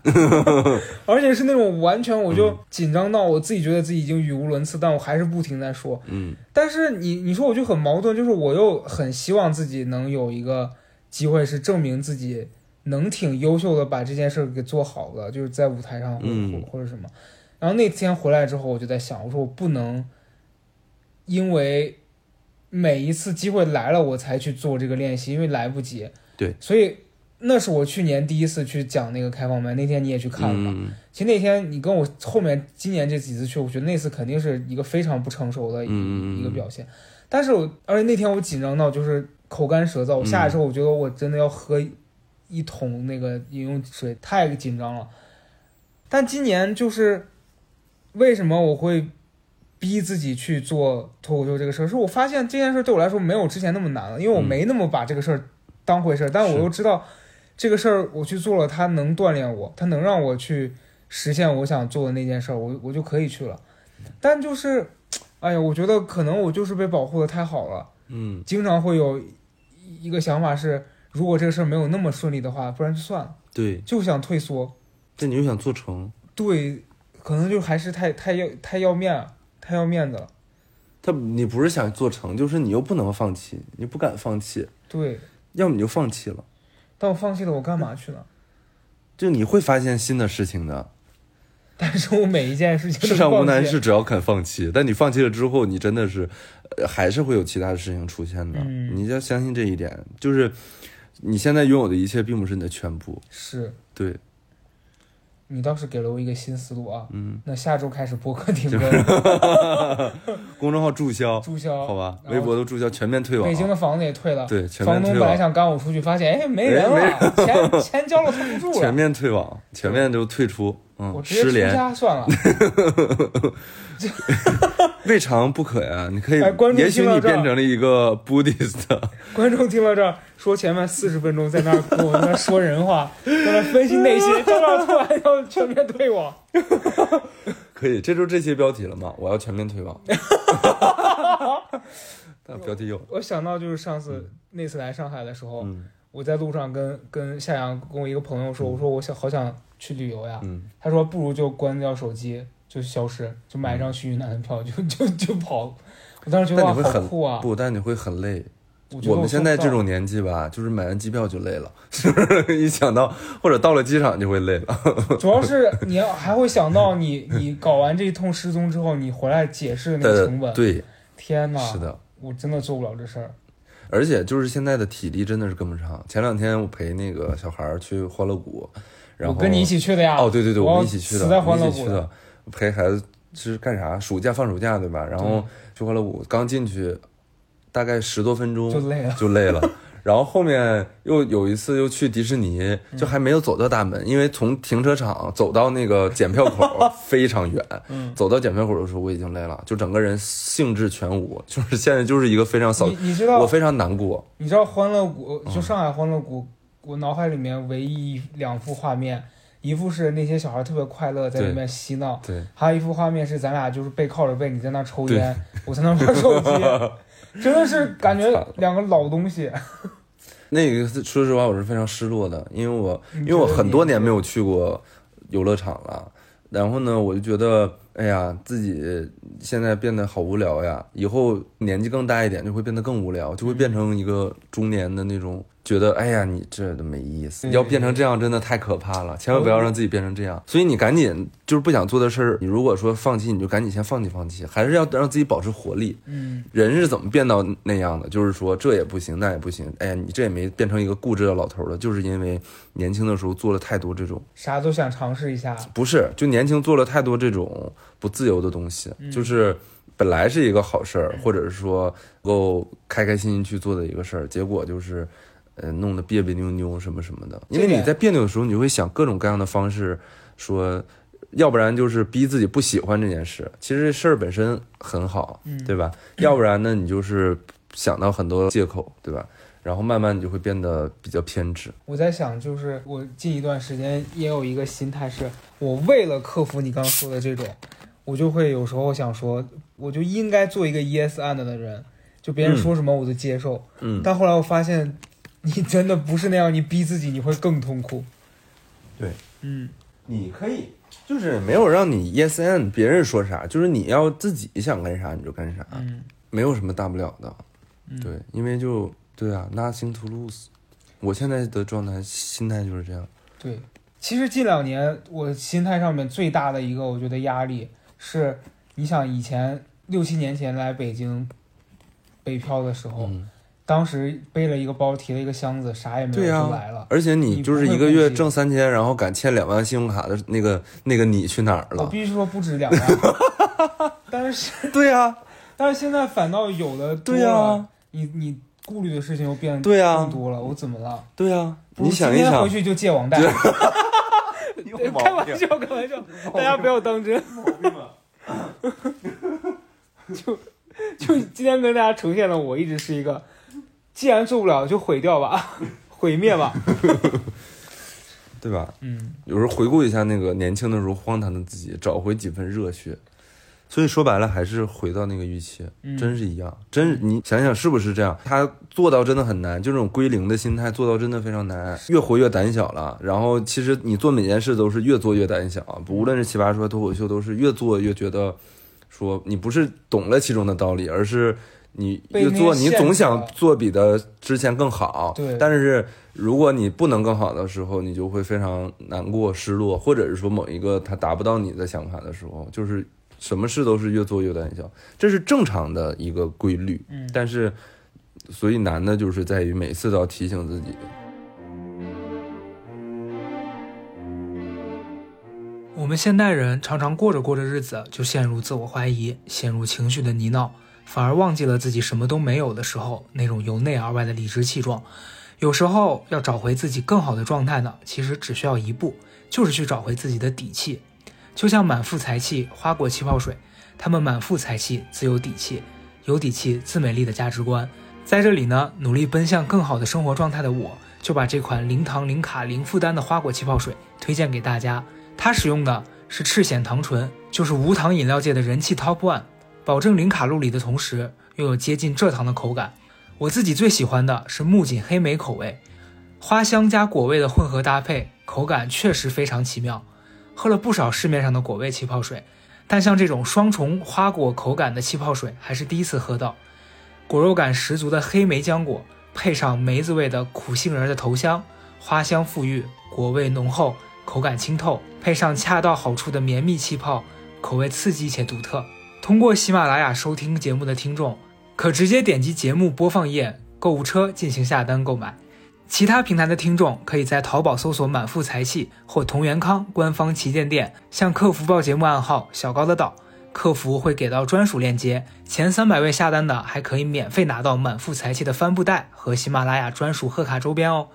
而且是那种完全我就紧张到我自己觉得自己已经语无伦次，但我还是不停在说。嗯但是你你说我就很矛盾，就是我又很希望自己能有一个机会是证明自己能挺优秀的把这件事儿给做好了，就是在舞台上或者、嗯或者什么。然后那天回来之后，我就在想，我说我不能因为每一次机会来了我才去做这个练习，因为来不及。对，所以那是我去年第一次去讲那个开放麦，那天你也去看了嘛？嗯其实那天你跟我后面今年这几次去，我觉得那次肯定是一个非常不成熟的一、个表现。但是我而且那天我紧张到就是口干舌燥，我下来之后我觉得我真的要喝一桶那个饮用水，太紧张了。但今年就是为什么我会逼自己去做脱口秀这个事儿，是我发现这件事对我来说没有之前那么难了，因为我嗯没那么把这个事儿当回事儿，但我又知道这个事儿我去做了，它能锻炼我，它能让我去实现我想做的那件事儿，我我就可以去了。但就是，哎呀，我觉得可能我就是被保护的太好了，嗯经常会有一个想法是，如果这个事儿没有那么顺利的话，不然就算了，对，就想退缩。但你又想做成，对，可能就还是太太要太要面太要面子了。他你不是想做成，就是你又不能放弃，你不敢放弃，对，要么你就放弃了，但我放弃了，我干嘛去呢？就你会发现新的事情的。但是我每一件事情世上无难事，只要肯放弃。但你放弃了之后，你真的是，呃，还是会有其他的事情出现的。嗯你要相信这一点，就是你现在拥有的一切，并不是你的全部。是对，你倒是给了我一个新思路啊。嗯，那下周开始播客停更，公众号注销，注销，好吧，微博都注销，全面退网。北京的房子也退了，对，全房东本来想赶我出去，发现哎没人了，钱钱交了他不住全，面退网，全面都退出。嗯我，直接出失联，家算了。未尝不可呀。你可以哎观，众也许你变成了一个 Buddhist。观众听到这儿，说前面四十分钟在那儿跟我在那儿说人话，在那儿分析内心，到那突然要全面退网，可以，这就是这些标题了吗？我要全面退网。但标题有，我想到就是上次那次来上海的时候，嗯我在路上跟跟夏阳跟我一个朋友说，我说我想好想去旅游呀，嗯，他说不如就关掉手机，就消失，就买一张去云南的票，就就就跑。我当时觉得你会很好酷啊！不，但你会很累。我我们现在这种年纪吧，就是买完机票就累了，是不是？一想到或者到了机场就会累了。主要是你要还会想到你你搞完这一通失踪之后，你回来解释的那个成本，对，天呐，是的。我真的做不了这事儿。而且就是现在的体力真的是跟不上。前两天我陪那个小孩儿去欢乐谷，然后我跟你一起去的呀。哦，对对对，我我们一起去的，死在欢乐谷我们一起去的，陪孩子是干啥？暑假放暑假对吧？然后去欢乐谷，刚进去大概十多分钟就累了。就累了。然后后面又有一次又去迪士尼，嗯就还没有走到大门，因为从停车场走到那个检票口 非常远。嗯走到检票口的时候我已经累了，就整个人兴致全无，就是现在就是一个非常扫你，你知道我非常难过。你知道欢乐谷嗯就上海欢乐谷，我脑海里面唯一两幅画面，一幅是那些小孩特别快乐在里面嬉闹，对，还有一幅画面是咱俩就是背靠着背，你在那抽烟，我在那玩手机，真的是感觉两个老东西。那个说实话，我是非常失落的，因为我因为我很多年没有去过游乐场了，然后呢，我就觉得，哎呀，自己现在变得好无聊呀，以后年纪更大一点就会变得更无聊，就会变成一个中年的那种。觉得哎呀，你这都没意思，要变成这样真的太可怕了，千万不要让自己变成这样。所以你赶紧就是不想做的事儿，你如果说放弃，你就赶紧先放弃放弃，还是要让自己保持活力。嗯，人是怎么变到那样的？就是说这也不行，那也不行。哎呀，你这也没变成一个固执的老头了，就是因为年轻的时候做了太多这种啥都想尝试一下。不是，就年轻做了太多这种不自由的东西，就是本来是一个好事儿，或者是说能够开开心心去做的一个事儿，结果就是。呃，弄得别别扭扭什么什么的，因为你在别扭的时候，你会想各种各样的方式，说，要不然就是逼自己不喜欢这件事，其实这事儿本身很好，对吧？要不然呢，你就是想到很多借口，对吧？然后慢慢你就会变得比较偏执。我在想，就是我近一段时间也有一个心态，是我为了克服你刚刚说的这种，我就会有时候想说，我就应该做一个 yes and 的人，就别人说什么我都接受。嗯。但后来我发现。你真的不是那样，你逼自己，你会更痛苦。对，嗯，你可以，就是没有让你 yes and 别人说啥，就是你要自己想干啥你就干啥，嗯，没有什么大不了的。对，因为就对啊，nothing to lose。我现在的状态心态就是这样。对，其实近两年我心态上面最大的一个，我觉得压力是，你想以前六七年前来北京北漂的时候。当时背了一个包，提了一个箱子，啥也没有就来了。而且你就是一个月挣三千，然后敢欠两万信用卡的那个那个你去哪儿了？我必须说不止两万。但是 对呀，但是现在反倒有的多了。你你顾虑的事情又变对呀更多了。我怎么了？对呀，你想一想，回去就借网贷。开玩笑，开玩笑，大家不要当真。就就今天跟大家呈现的，我一直是一个。既然做不了，就毁掉吧，毁灭吧，对吧？嗯，有时候回顾一下那个年轻的时候荒唐的自己，找回几分热血。所以说白了，还是回到那个预期，真是一样。真，你想想是不是这样？他做到真的很难，就这种归零的心态做到真的非常难。越活越胆小了，然后其实你做每件事都是越做越胆小。无论是奇葩说、脱口秀，都是越做越觉得，说你不是懂了其中的道理，而是。你越做，你总想做比的之前更好。对。但是如果你不能更好的时候，你就会非常难过、失落，或者是说某一个他达不到你的想法的时候，就是什么事都是越做越胆小，这是正常的一个规律。嗯。但是，所以难的就是在于每次都要提醒自己。我们现代人常常过着过着日子，就陷入自我怀疑，陷入情绪的泥淖。反而忘记了自己什么都没有的时候那种由内而外的理直气壮。有时候要找回自己更好的状态呢，其实只需要一步，就是去找回自己的底气。就像满腹才气花果气泡水，他们满腹才气自有底气，有底气自美丽的价值观。在这里呢，努力奔向更好的生活状态的我，就把这款零糖、零卡、零负担的花果气泡水推荐给大家。它使用的是赤藓糖醇，就是无糖饮料界的人气 Top One。保证零卡路里的同时，又有接近蔗糖的口感。我自己最喜欢的是木槿黑莓口味，花香加果味的混合搭配，口感确实非常奇妙。喝了不少市面上的果味气泡水，但像这种双重花果口感的气泡水还是第一次喝到。果肉感十足的黑莓浆果，配上梅子味的苦杏仁的头香，花香馥郁，果味浓厚，口感清透，配上恰到好处的绵密气泡，口味刺激且独特。通过喜马拉雅收听节目的听众，可直接点击节目播放页购物车进行下单购买；其他平台的听众可以在淘宝搜索“满腹财气”或同源康官方旗舰店，向客服报节目暗号“小高的岛”，客服会给到专属链接。前三百位下单的还可以免费拿到满腹财气的帆布袋和喜马拉雅专属贺卡周边哦。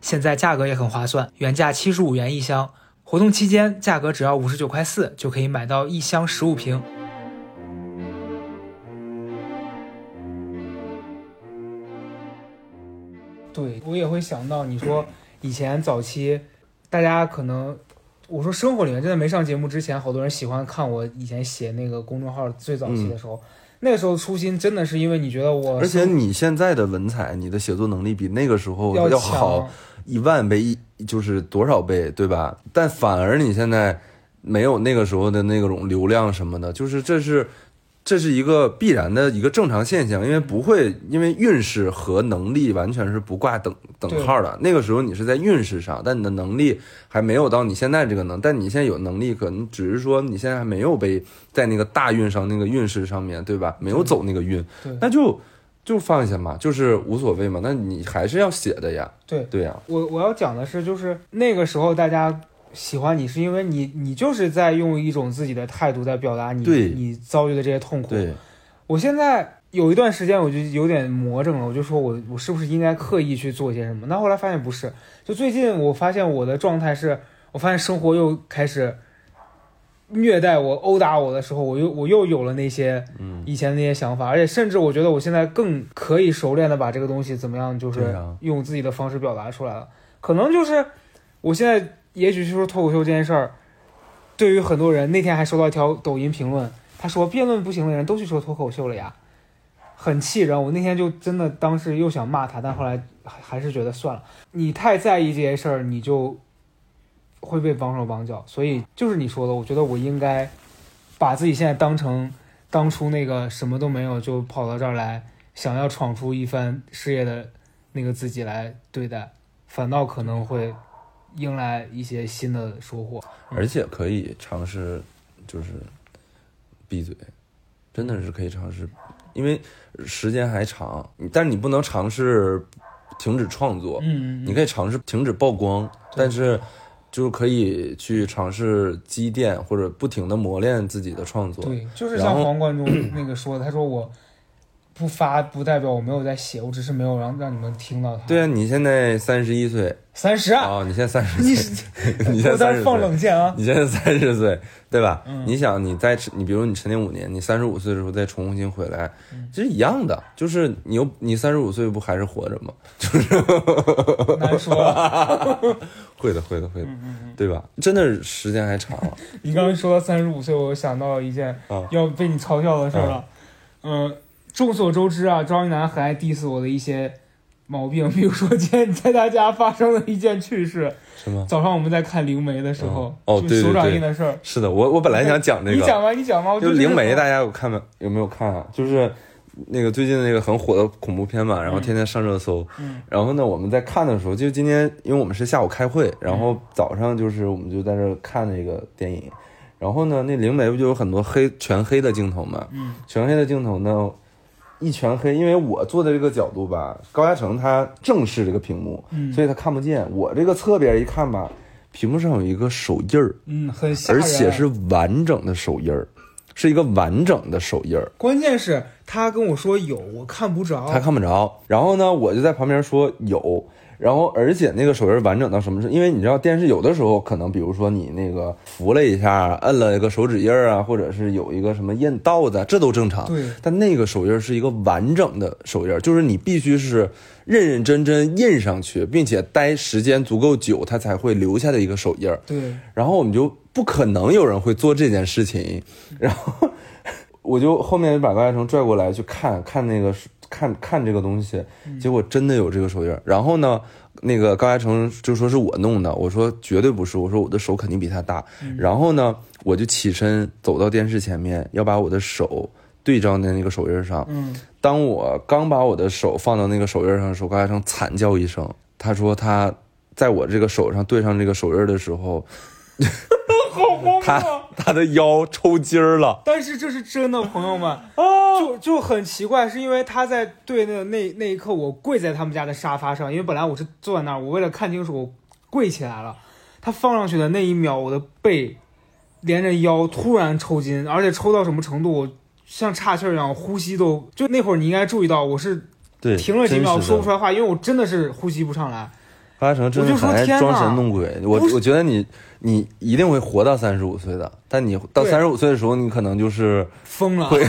现在价格也很划算，原价七十五元一箱，活动期间价格只要五十九块四就可以买到一箱十五瓶。对我也会想到，你说以前早期，大家可能我说生活里面真的没上节目之前，好多人喜欢看我以前写那个公众号最早期的时候，那个时候初心真的是因为你觉得我，而且你现在的文采，你的写作能力比那个时候要好，一万倍，一就是多少倍，对吧？但反而你现在没有那个时候的那种流量什么的，就是这是。这是一个必然的一个正常现象，因为不会，因为运势和能力完全是不挂等等号的。那个时候你是在运势上，但你的能力还没有到你现在这个能，但你现在有能力，可能只是说你现在还没有被在那个大运上那个运势上面对吧？没有走那个运，那就就放下嘛，就是无所谓嘛。那你还是要写的呀，对对呀。我我要讲的是，就是那个时候大家。喜欢你是因为你，你就是在用一种自己的态度在表达你你遭遇的这些痛苦。对，我现在有一段时间我就有点魔怔了，我就说我我是不是应该刻意去做一些什么？那后来发现不是，就最近我发现我的状态是，我发现生活又开始虐待我、殴打我的时候，我又我又有了那些以前那些想法，而且甚至我觉得我现在更可以熟练的把这个东西怎么样，就是用自己的方式表达出来了。可能就是我现在。也许是说脱口秀这件事儿，对于很多人，那天还收到一条抖音评论，他说辩论不行的人都去说脱口秀了呀，很气人。我那天就真的当时又想骂他，但后来还是觉得算了。你太在意这些事儿，你就会被绑手绑脚。所以就是你说的，我觉得我应该把自己现在当成当初那个什么都没有就跑到这儿来，想要闯出一番事业的那个自己来对待，反倒可能会。迎来一些新的收获，而且可以尝试，就是闭嘴，真的是可以尝试，因为时间还长，但是你不能尝试停止创作，嗯，你可以尝试停止曝光，但是就是可以去尝试积淀或者不停的磨练自己的创作，对，就是像黄贯中那个说的，他说我。不发不代表我没有在写，我只是没有让让你们听到它。对啊，你现在三十一岁，三十啊？你现在三十？你 你现在三十？放冷箭啊！你现在三十岁，对吧？嗯。你想，你再你比如你沉淀五年，你三十五岁的时候再重新回来，其实一样的，就是你又你三十五岁不还是活着吗？就是难说。会的，会的，会的，对吧？真的时间还长。你刚刚说到三十五岁，我想到了一件要被你嘲笑的事了，嗯。众所周知啊，张一楠很爱 diss 我的一些毛病，比如说今天在他家发生了一件趣事。什么？早上我们在看灵媒的时候，哦，对手掌印的事儿。是的，我我本来想讲这个。你讲吧，你讲吧。就灵媒，大家有看没？有没有看啊？就是那个最近那个很火的恐怖片嘛，然后天天上热搜。嗯。然后呢，我们在看的时候，就今天，因为我们是下午开会，然后早上就是我们就在这看那个电影。然后呢，那灵媒不就有很多黑全黑的镜头嘛？嗯。全黑的镜头呢？一全黑，因为我坐的这个角度吧，高嘉诚他正视这个屏幕，所以他看不见。我这个侧边一看吧，屏幕上有一个手印儿，嗯，很而且是完整的手印儿，是一个完整的手印儿。关键是他跟我说有，我看不着，他看不着。然后呢，我就在旁边说有。然后，而且那个手印完整到什么是？因为你知道电视有的时候可能，比如说你那个扶了一下，摁了一个手指印儿啊，或者是有一个什么印道子，这都正常。对。但那个手印是一个完整的手印，就是你必须是认认真真印上去，并且待时间足够久，它才会留下的一个手印。对。然后我们就不可能有人会做这件事情，然后我就后面把高嘉诚拽过来去看看那个。看看这个东西，结果真的有这个手印。然后呢，那个高嘉诚就说是我弄的，我说绝对不是，我说我的手肯定比他大。然后呢，我就起身走到电视前面，要把我的手对照在那个手印上。嗯，当我刚把我的手放到那个手印上的时候，高嘉诚惨叫一声，他说他在我这个手上对上这个手印的时候。他他的腰抽筋儿了，但是这是真的，朋友们，就就很奇怪，是因为他在对那那那一刻，我跪在他们家的沙发上，因为本来我是坐在那儿，我为了看清楚，我跪起来了。他放上去的那一秒，我的背连着腰突然抽筋，而且抽到什么程度，我像岔气儿一样，呼吸都就那会儿你应该注意到，我是停了几秒说不出来话，因为我真的是呼吸不上来。八成真的很爱装神弄鬼，我我觉得你你一定会活到三十五岁的，但你到三十五岁的时候，你可能就是疯了，会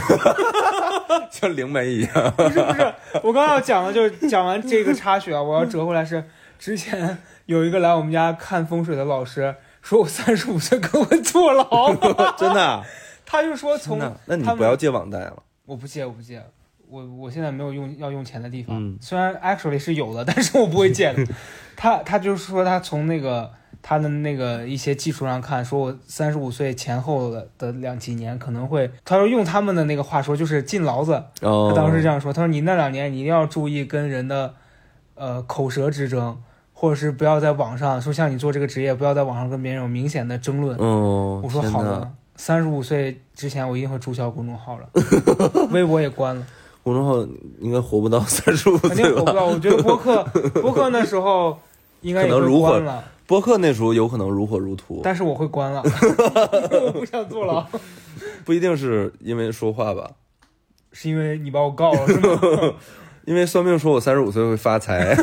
像灵媒一样。不是不是，我刚要讲的就是讲完这个插曲啊，我要折回来是之前有一个来我们家看风水的老师说我三十五岁给我坐牢，真的啊，他就说从，那你不要借网贷了。我不借，我不借，我我现在没有用要用钱的地方，嗯 虽然 actually 是有的，但是我不会借的。他他就是说他从那个他的那个一些技术上看，说我三十五岁前后的的两几年可能会，他说用他们的那个话说就是进牢子，哦，他当时这样说，他说你那两年你一定要注意跟人的呃口舌之争。或者是不要在网上说像你做这个职业，不要在网上跟别人有明显的争论。哦，我说好的，三十五岁之前我一定会注销公众号了，微博也关了。公众号应该活不到三十五岁肯定？活不到。我觉得播客播客那时候应该能如火关了，播客那时候有可能如火如荼，但是我会关了，我不想坐牢，不一定是因为说话吧？是因为你把我告了是吗？因为算命说我三十五岁会发财。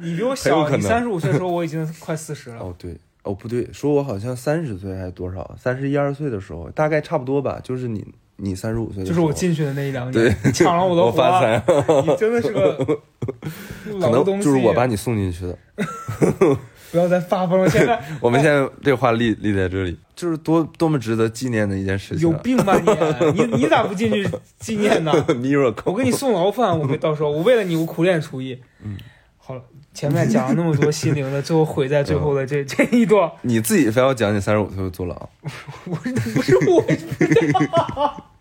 你比我小，你三十五岁的时候我已经快四十了。哦，对，哦不对，说我好像三十岁还是多少，三十一二岁的时候，大概差不多吧，就是你你三十五岁就是我进去的那一两年，你抢了我的我发，财，你真的是个 老东西。就是我把你送进去的。不要再发疯了，现在 我们现在这话立立在这里，就是多多么值得纪念的一件事情啊。有病吧你？你你咋不进去纪念呢？我给你送牢饭，我给到时候我为了你我苦练厨艺。嗯，前面讲了那么多心灵的，最后毁在最后的这、这一段，你自己非要讲你三十五岁就坐牢，我不是我，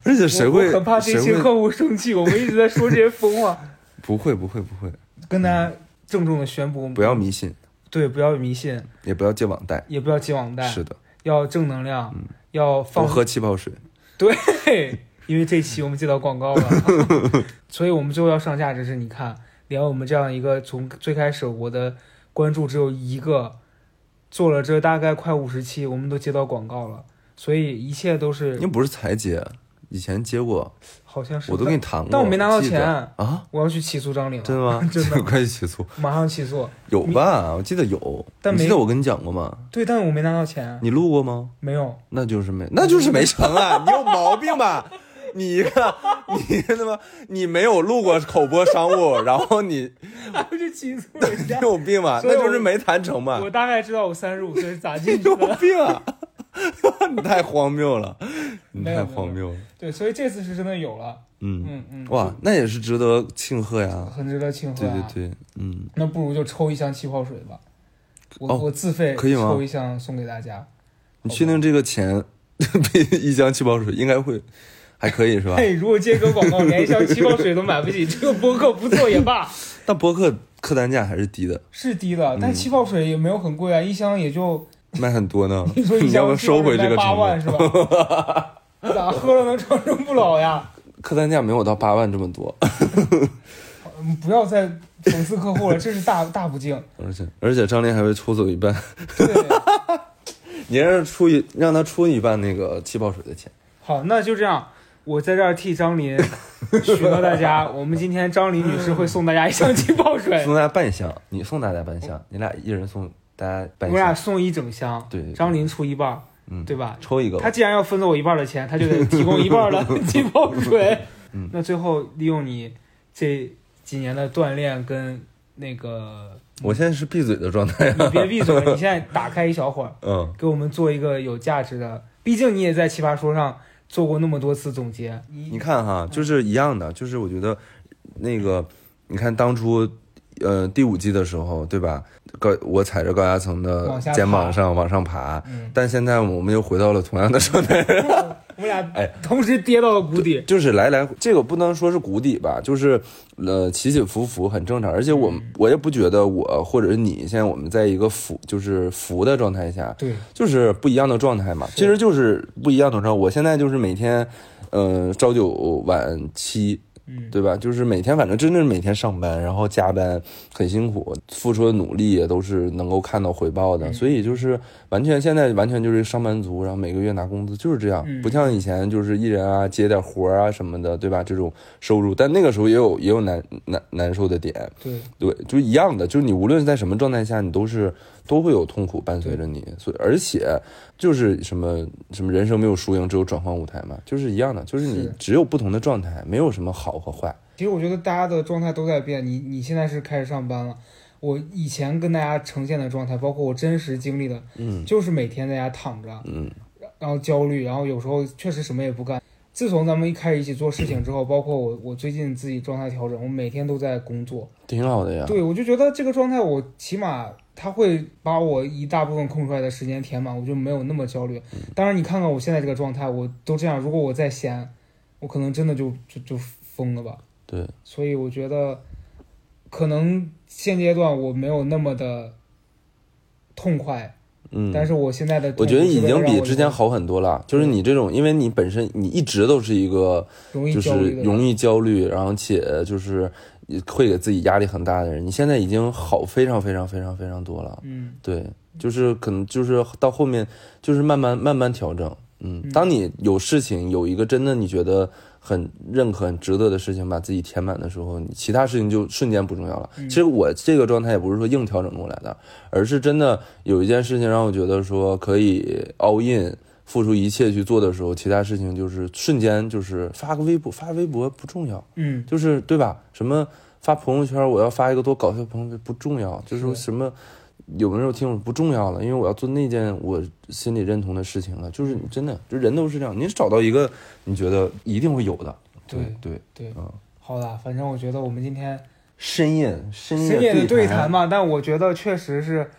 而且谁会我很怕这谁会期客户生气，我们一直在说这些疯话，不会不会不会，跟大家郑重的宣布，不要迷信，对，不要迷信，也不要借网贷。也不要借网贷，是的，要正能量，要多放喝气泡水。对，因为这期我们接到广告了，所以我们最后要上架，就是你看，连我们这样一个从最开始我的关注只有一个，做了这大概快五十期，我们都接到广告了，所以一切都是您不是才接，以前接过，好像是，我都跟你谈过。但我没拿到钱啊？我要去起诉张岭了，真的吗？真的 快去起诉。马上起诉。有吧？我记得有。但没你记得我跟你讲过吗？对，但我没拿到钱，你录过吗？没有。那就是没，那就是没成啊！你有毛病吧？你一个，你他妈，你没有录过口播商务，然后你 不是起诉 人你。有病吧？那就是没谈成嘛我。大概知道我三十五岁是咋 进去有。病啊！你太荒谬了，你太荒谬了。对，所以这次是真的有了。嗯，嗯嗯。哇，那也是值得庆贺呀！很值得庆贺、对啊。对对，嗯，那不如就抽一箱气泡水吧，我、哦我自费可以吗抽一箱送给大家。你确定这个钱比一箱气泡水应该会还可以是吧？嘿，如果接个广告连一箱气泡水都买不起，这个播客不做也罢。但播客客单价还是低的，是低的，但气泡水也没有很贵啊，一箱也就卖很多呢。你说一你要不收回这个八？万是吧？咋喝了能长生不老呀？客单价没有到八万这么多，嗯不要再讽刺客户了，这是大大不敬。而且而且张林还会抽走一半，对，你让他出一让他出一半那个气泡水的钱。好，那就这样。我在这儿替张琳许诺大家，我们今天张琳女士会送大家一箱气泡水，送大家半箱，你送大家半箱，你俩一人送大家半箱，我俩，送一整箱，对对对张琳出一半儿，嗯对吧？抽一个。他既然要分走我一半儿的钱，他就得提供一半儿的 气泡水。嗯那最后利用你这几年的锻炼跟那个，我现在是闭嘴的状态你别闭嘴，你现在 打开一小会儿，嗯，给我们做一个有价值的。毕竟你也在奇葩说上做过那么多次总结，你看哈，就是一样的，就是我觉得那个，你看当初。呃，第五季的时候，对吧？高我踩着高压层的肩膀上往上爬，嗯，但现在我们又回到了同样的状态，我们俩哎同时跌到了谷底。就是来来，这个不能说是谷底吧，就是呃起起伏伏很正常，而且我嗯我也不觉得我或者是你现在我们在一个浮就是浮的状态下，对，就是不一样的状态嘛，其实就是不一样的状态。我现在就是每天，呃，朝九晚七，嗯，对吧？就是每天反正真的是每天上班，然后加班很辛苦，付出的努力也都是能够看到回报的，嗯。所以就是完全现在完全就是上班族，然后每个月拿工资就是这样，嗯。不像以前就是艺人啊接点活啊什么的，对吧？这种收入，但那个时候也有也有难难难受的点，对，对，就一样的，就是你无论是在什么状态下，你都是都会有痛苦伴随着你，所以而且就是什么什么人生没有输赢，只有转换舞台嘛，就是一样的，就是你只有不同的状态，没有什么好和坏。其实我觉得大家的状态都在变。你你现在是开始上班了，我以前跟大家呈现的状态，包括我真实经历的，嗯就是每天在家躺着，嗯然后焦虑，然后有时候确实什么也不干。自从咱们一开始一起做事情之后，包括我，我最近自己状态调整，我每天都在工作。挺好的呀。对，我就觉得这个状态，我起码他会把我一大部分空出来的时间填满，我就没有那么焦虑。当然，你看看我现在这个状态，我都这样，如果我再闲，我可能真的就就就疯了吧。对，所以我觉得，可能现阶段我没有那么的痛快，嗯，但是我现在的我觉得已经比之前好，很多了。就是你这种，因为你本身你一直都是一个就是容易焦虑，然后且就是会给自己压力很大的人，你现在已经好非常非常非常非常多了。嗯对，就是可能就是到后面就是慢慢慢慢调整。嗯，当你有事情有一个真的你觉得很认可、很值得的事情，把自己填满的时候，你其他事情就瞬间不重要了。其实我这个状态也不是说硬调整过来的，而是真的有一件事情让我觉得说可以 all in。付出一切去做的时候，其他事情就是瞬间就是发个微博，发微博不重要，嗯就是对吧？什么发朋友圈，我要发一个多搞笑朋友圈不重要，就是说是什么有没有听众不重要了，因为我要做那件我心里认同的事情了。就是真的，就人都是这样，你找到一个你觉得一定会有的，对对，对嗯，好的，反正我觉得我们今天深夜深深夜的对对谈，嘛，但我觉得确实是，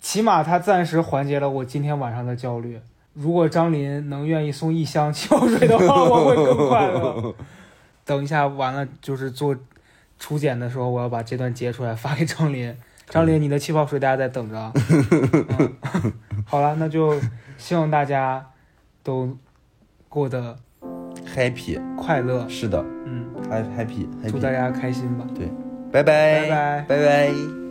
起码他暂时缓解了我今天晚上的焦虑。如果张琳能愿意送一箱气泡水的话，我会更快乐。等一下完了，就是做初检的时候，我要把这段截出来发给张琳。张琳，你的气泡水大家在等着 好了，那就希望大家都过得 happy 快乐。是的。嗯，，happy happy，祝大家开心吧。对。拜拜。拜拜。拜拜。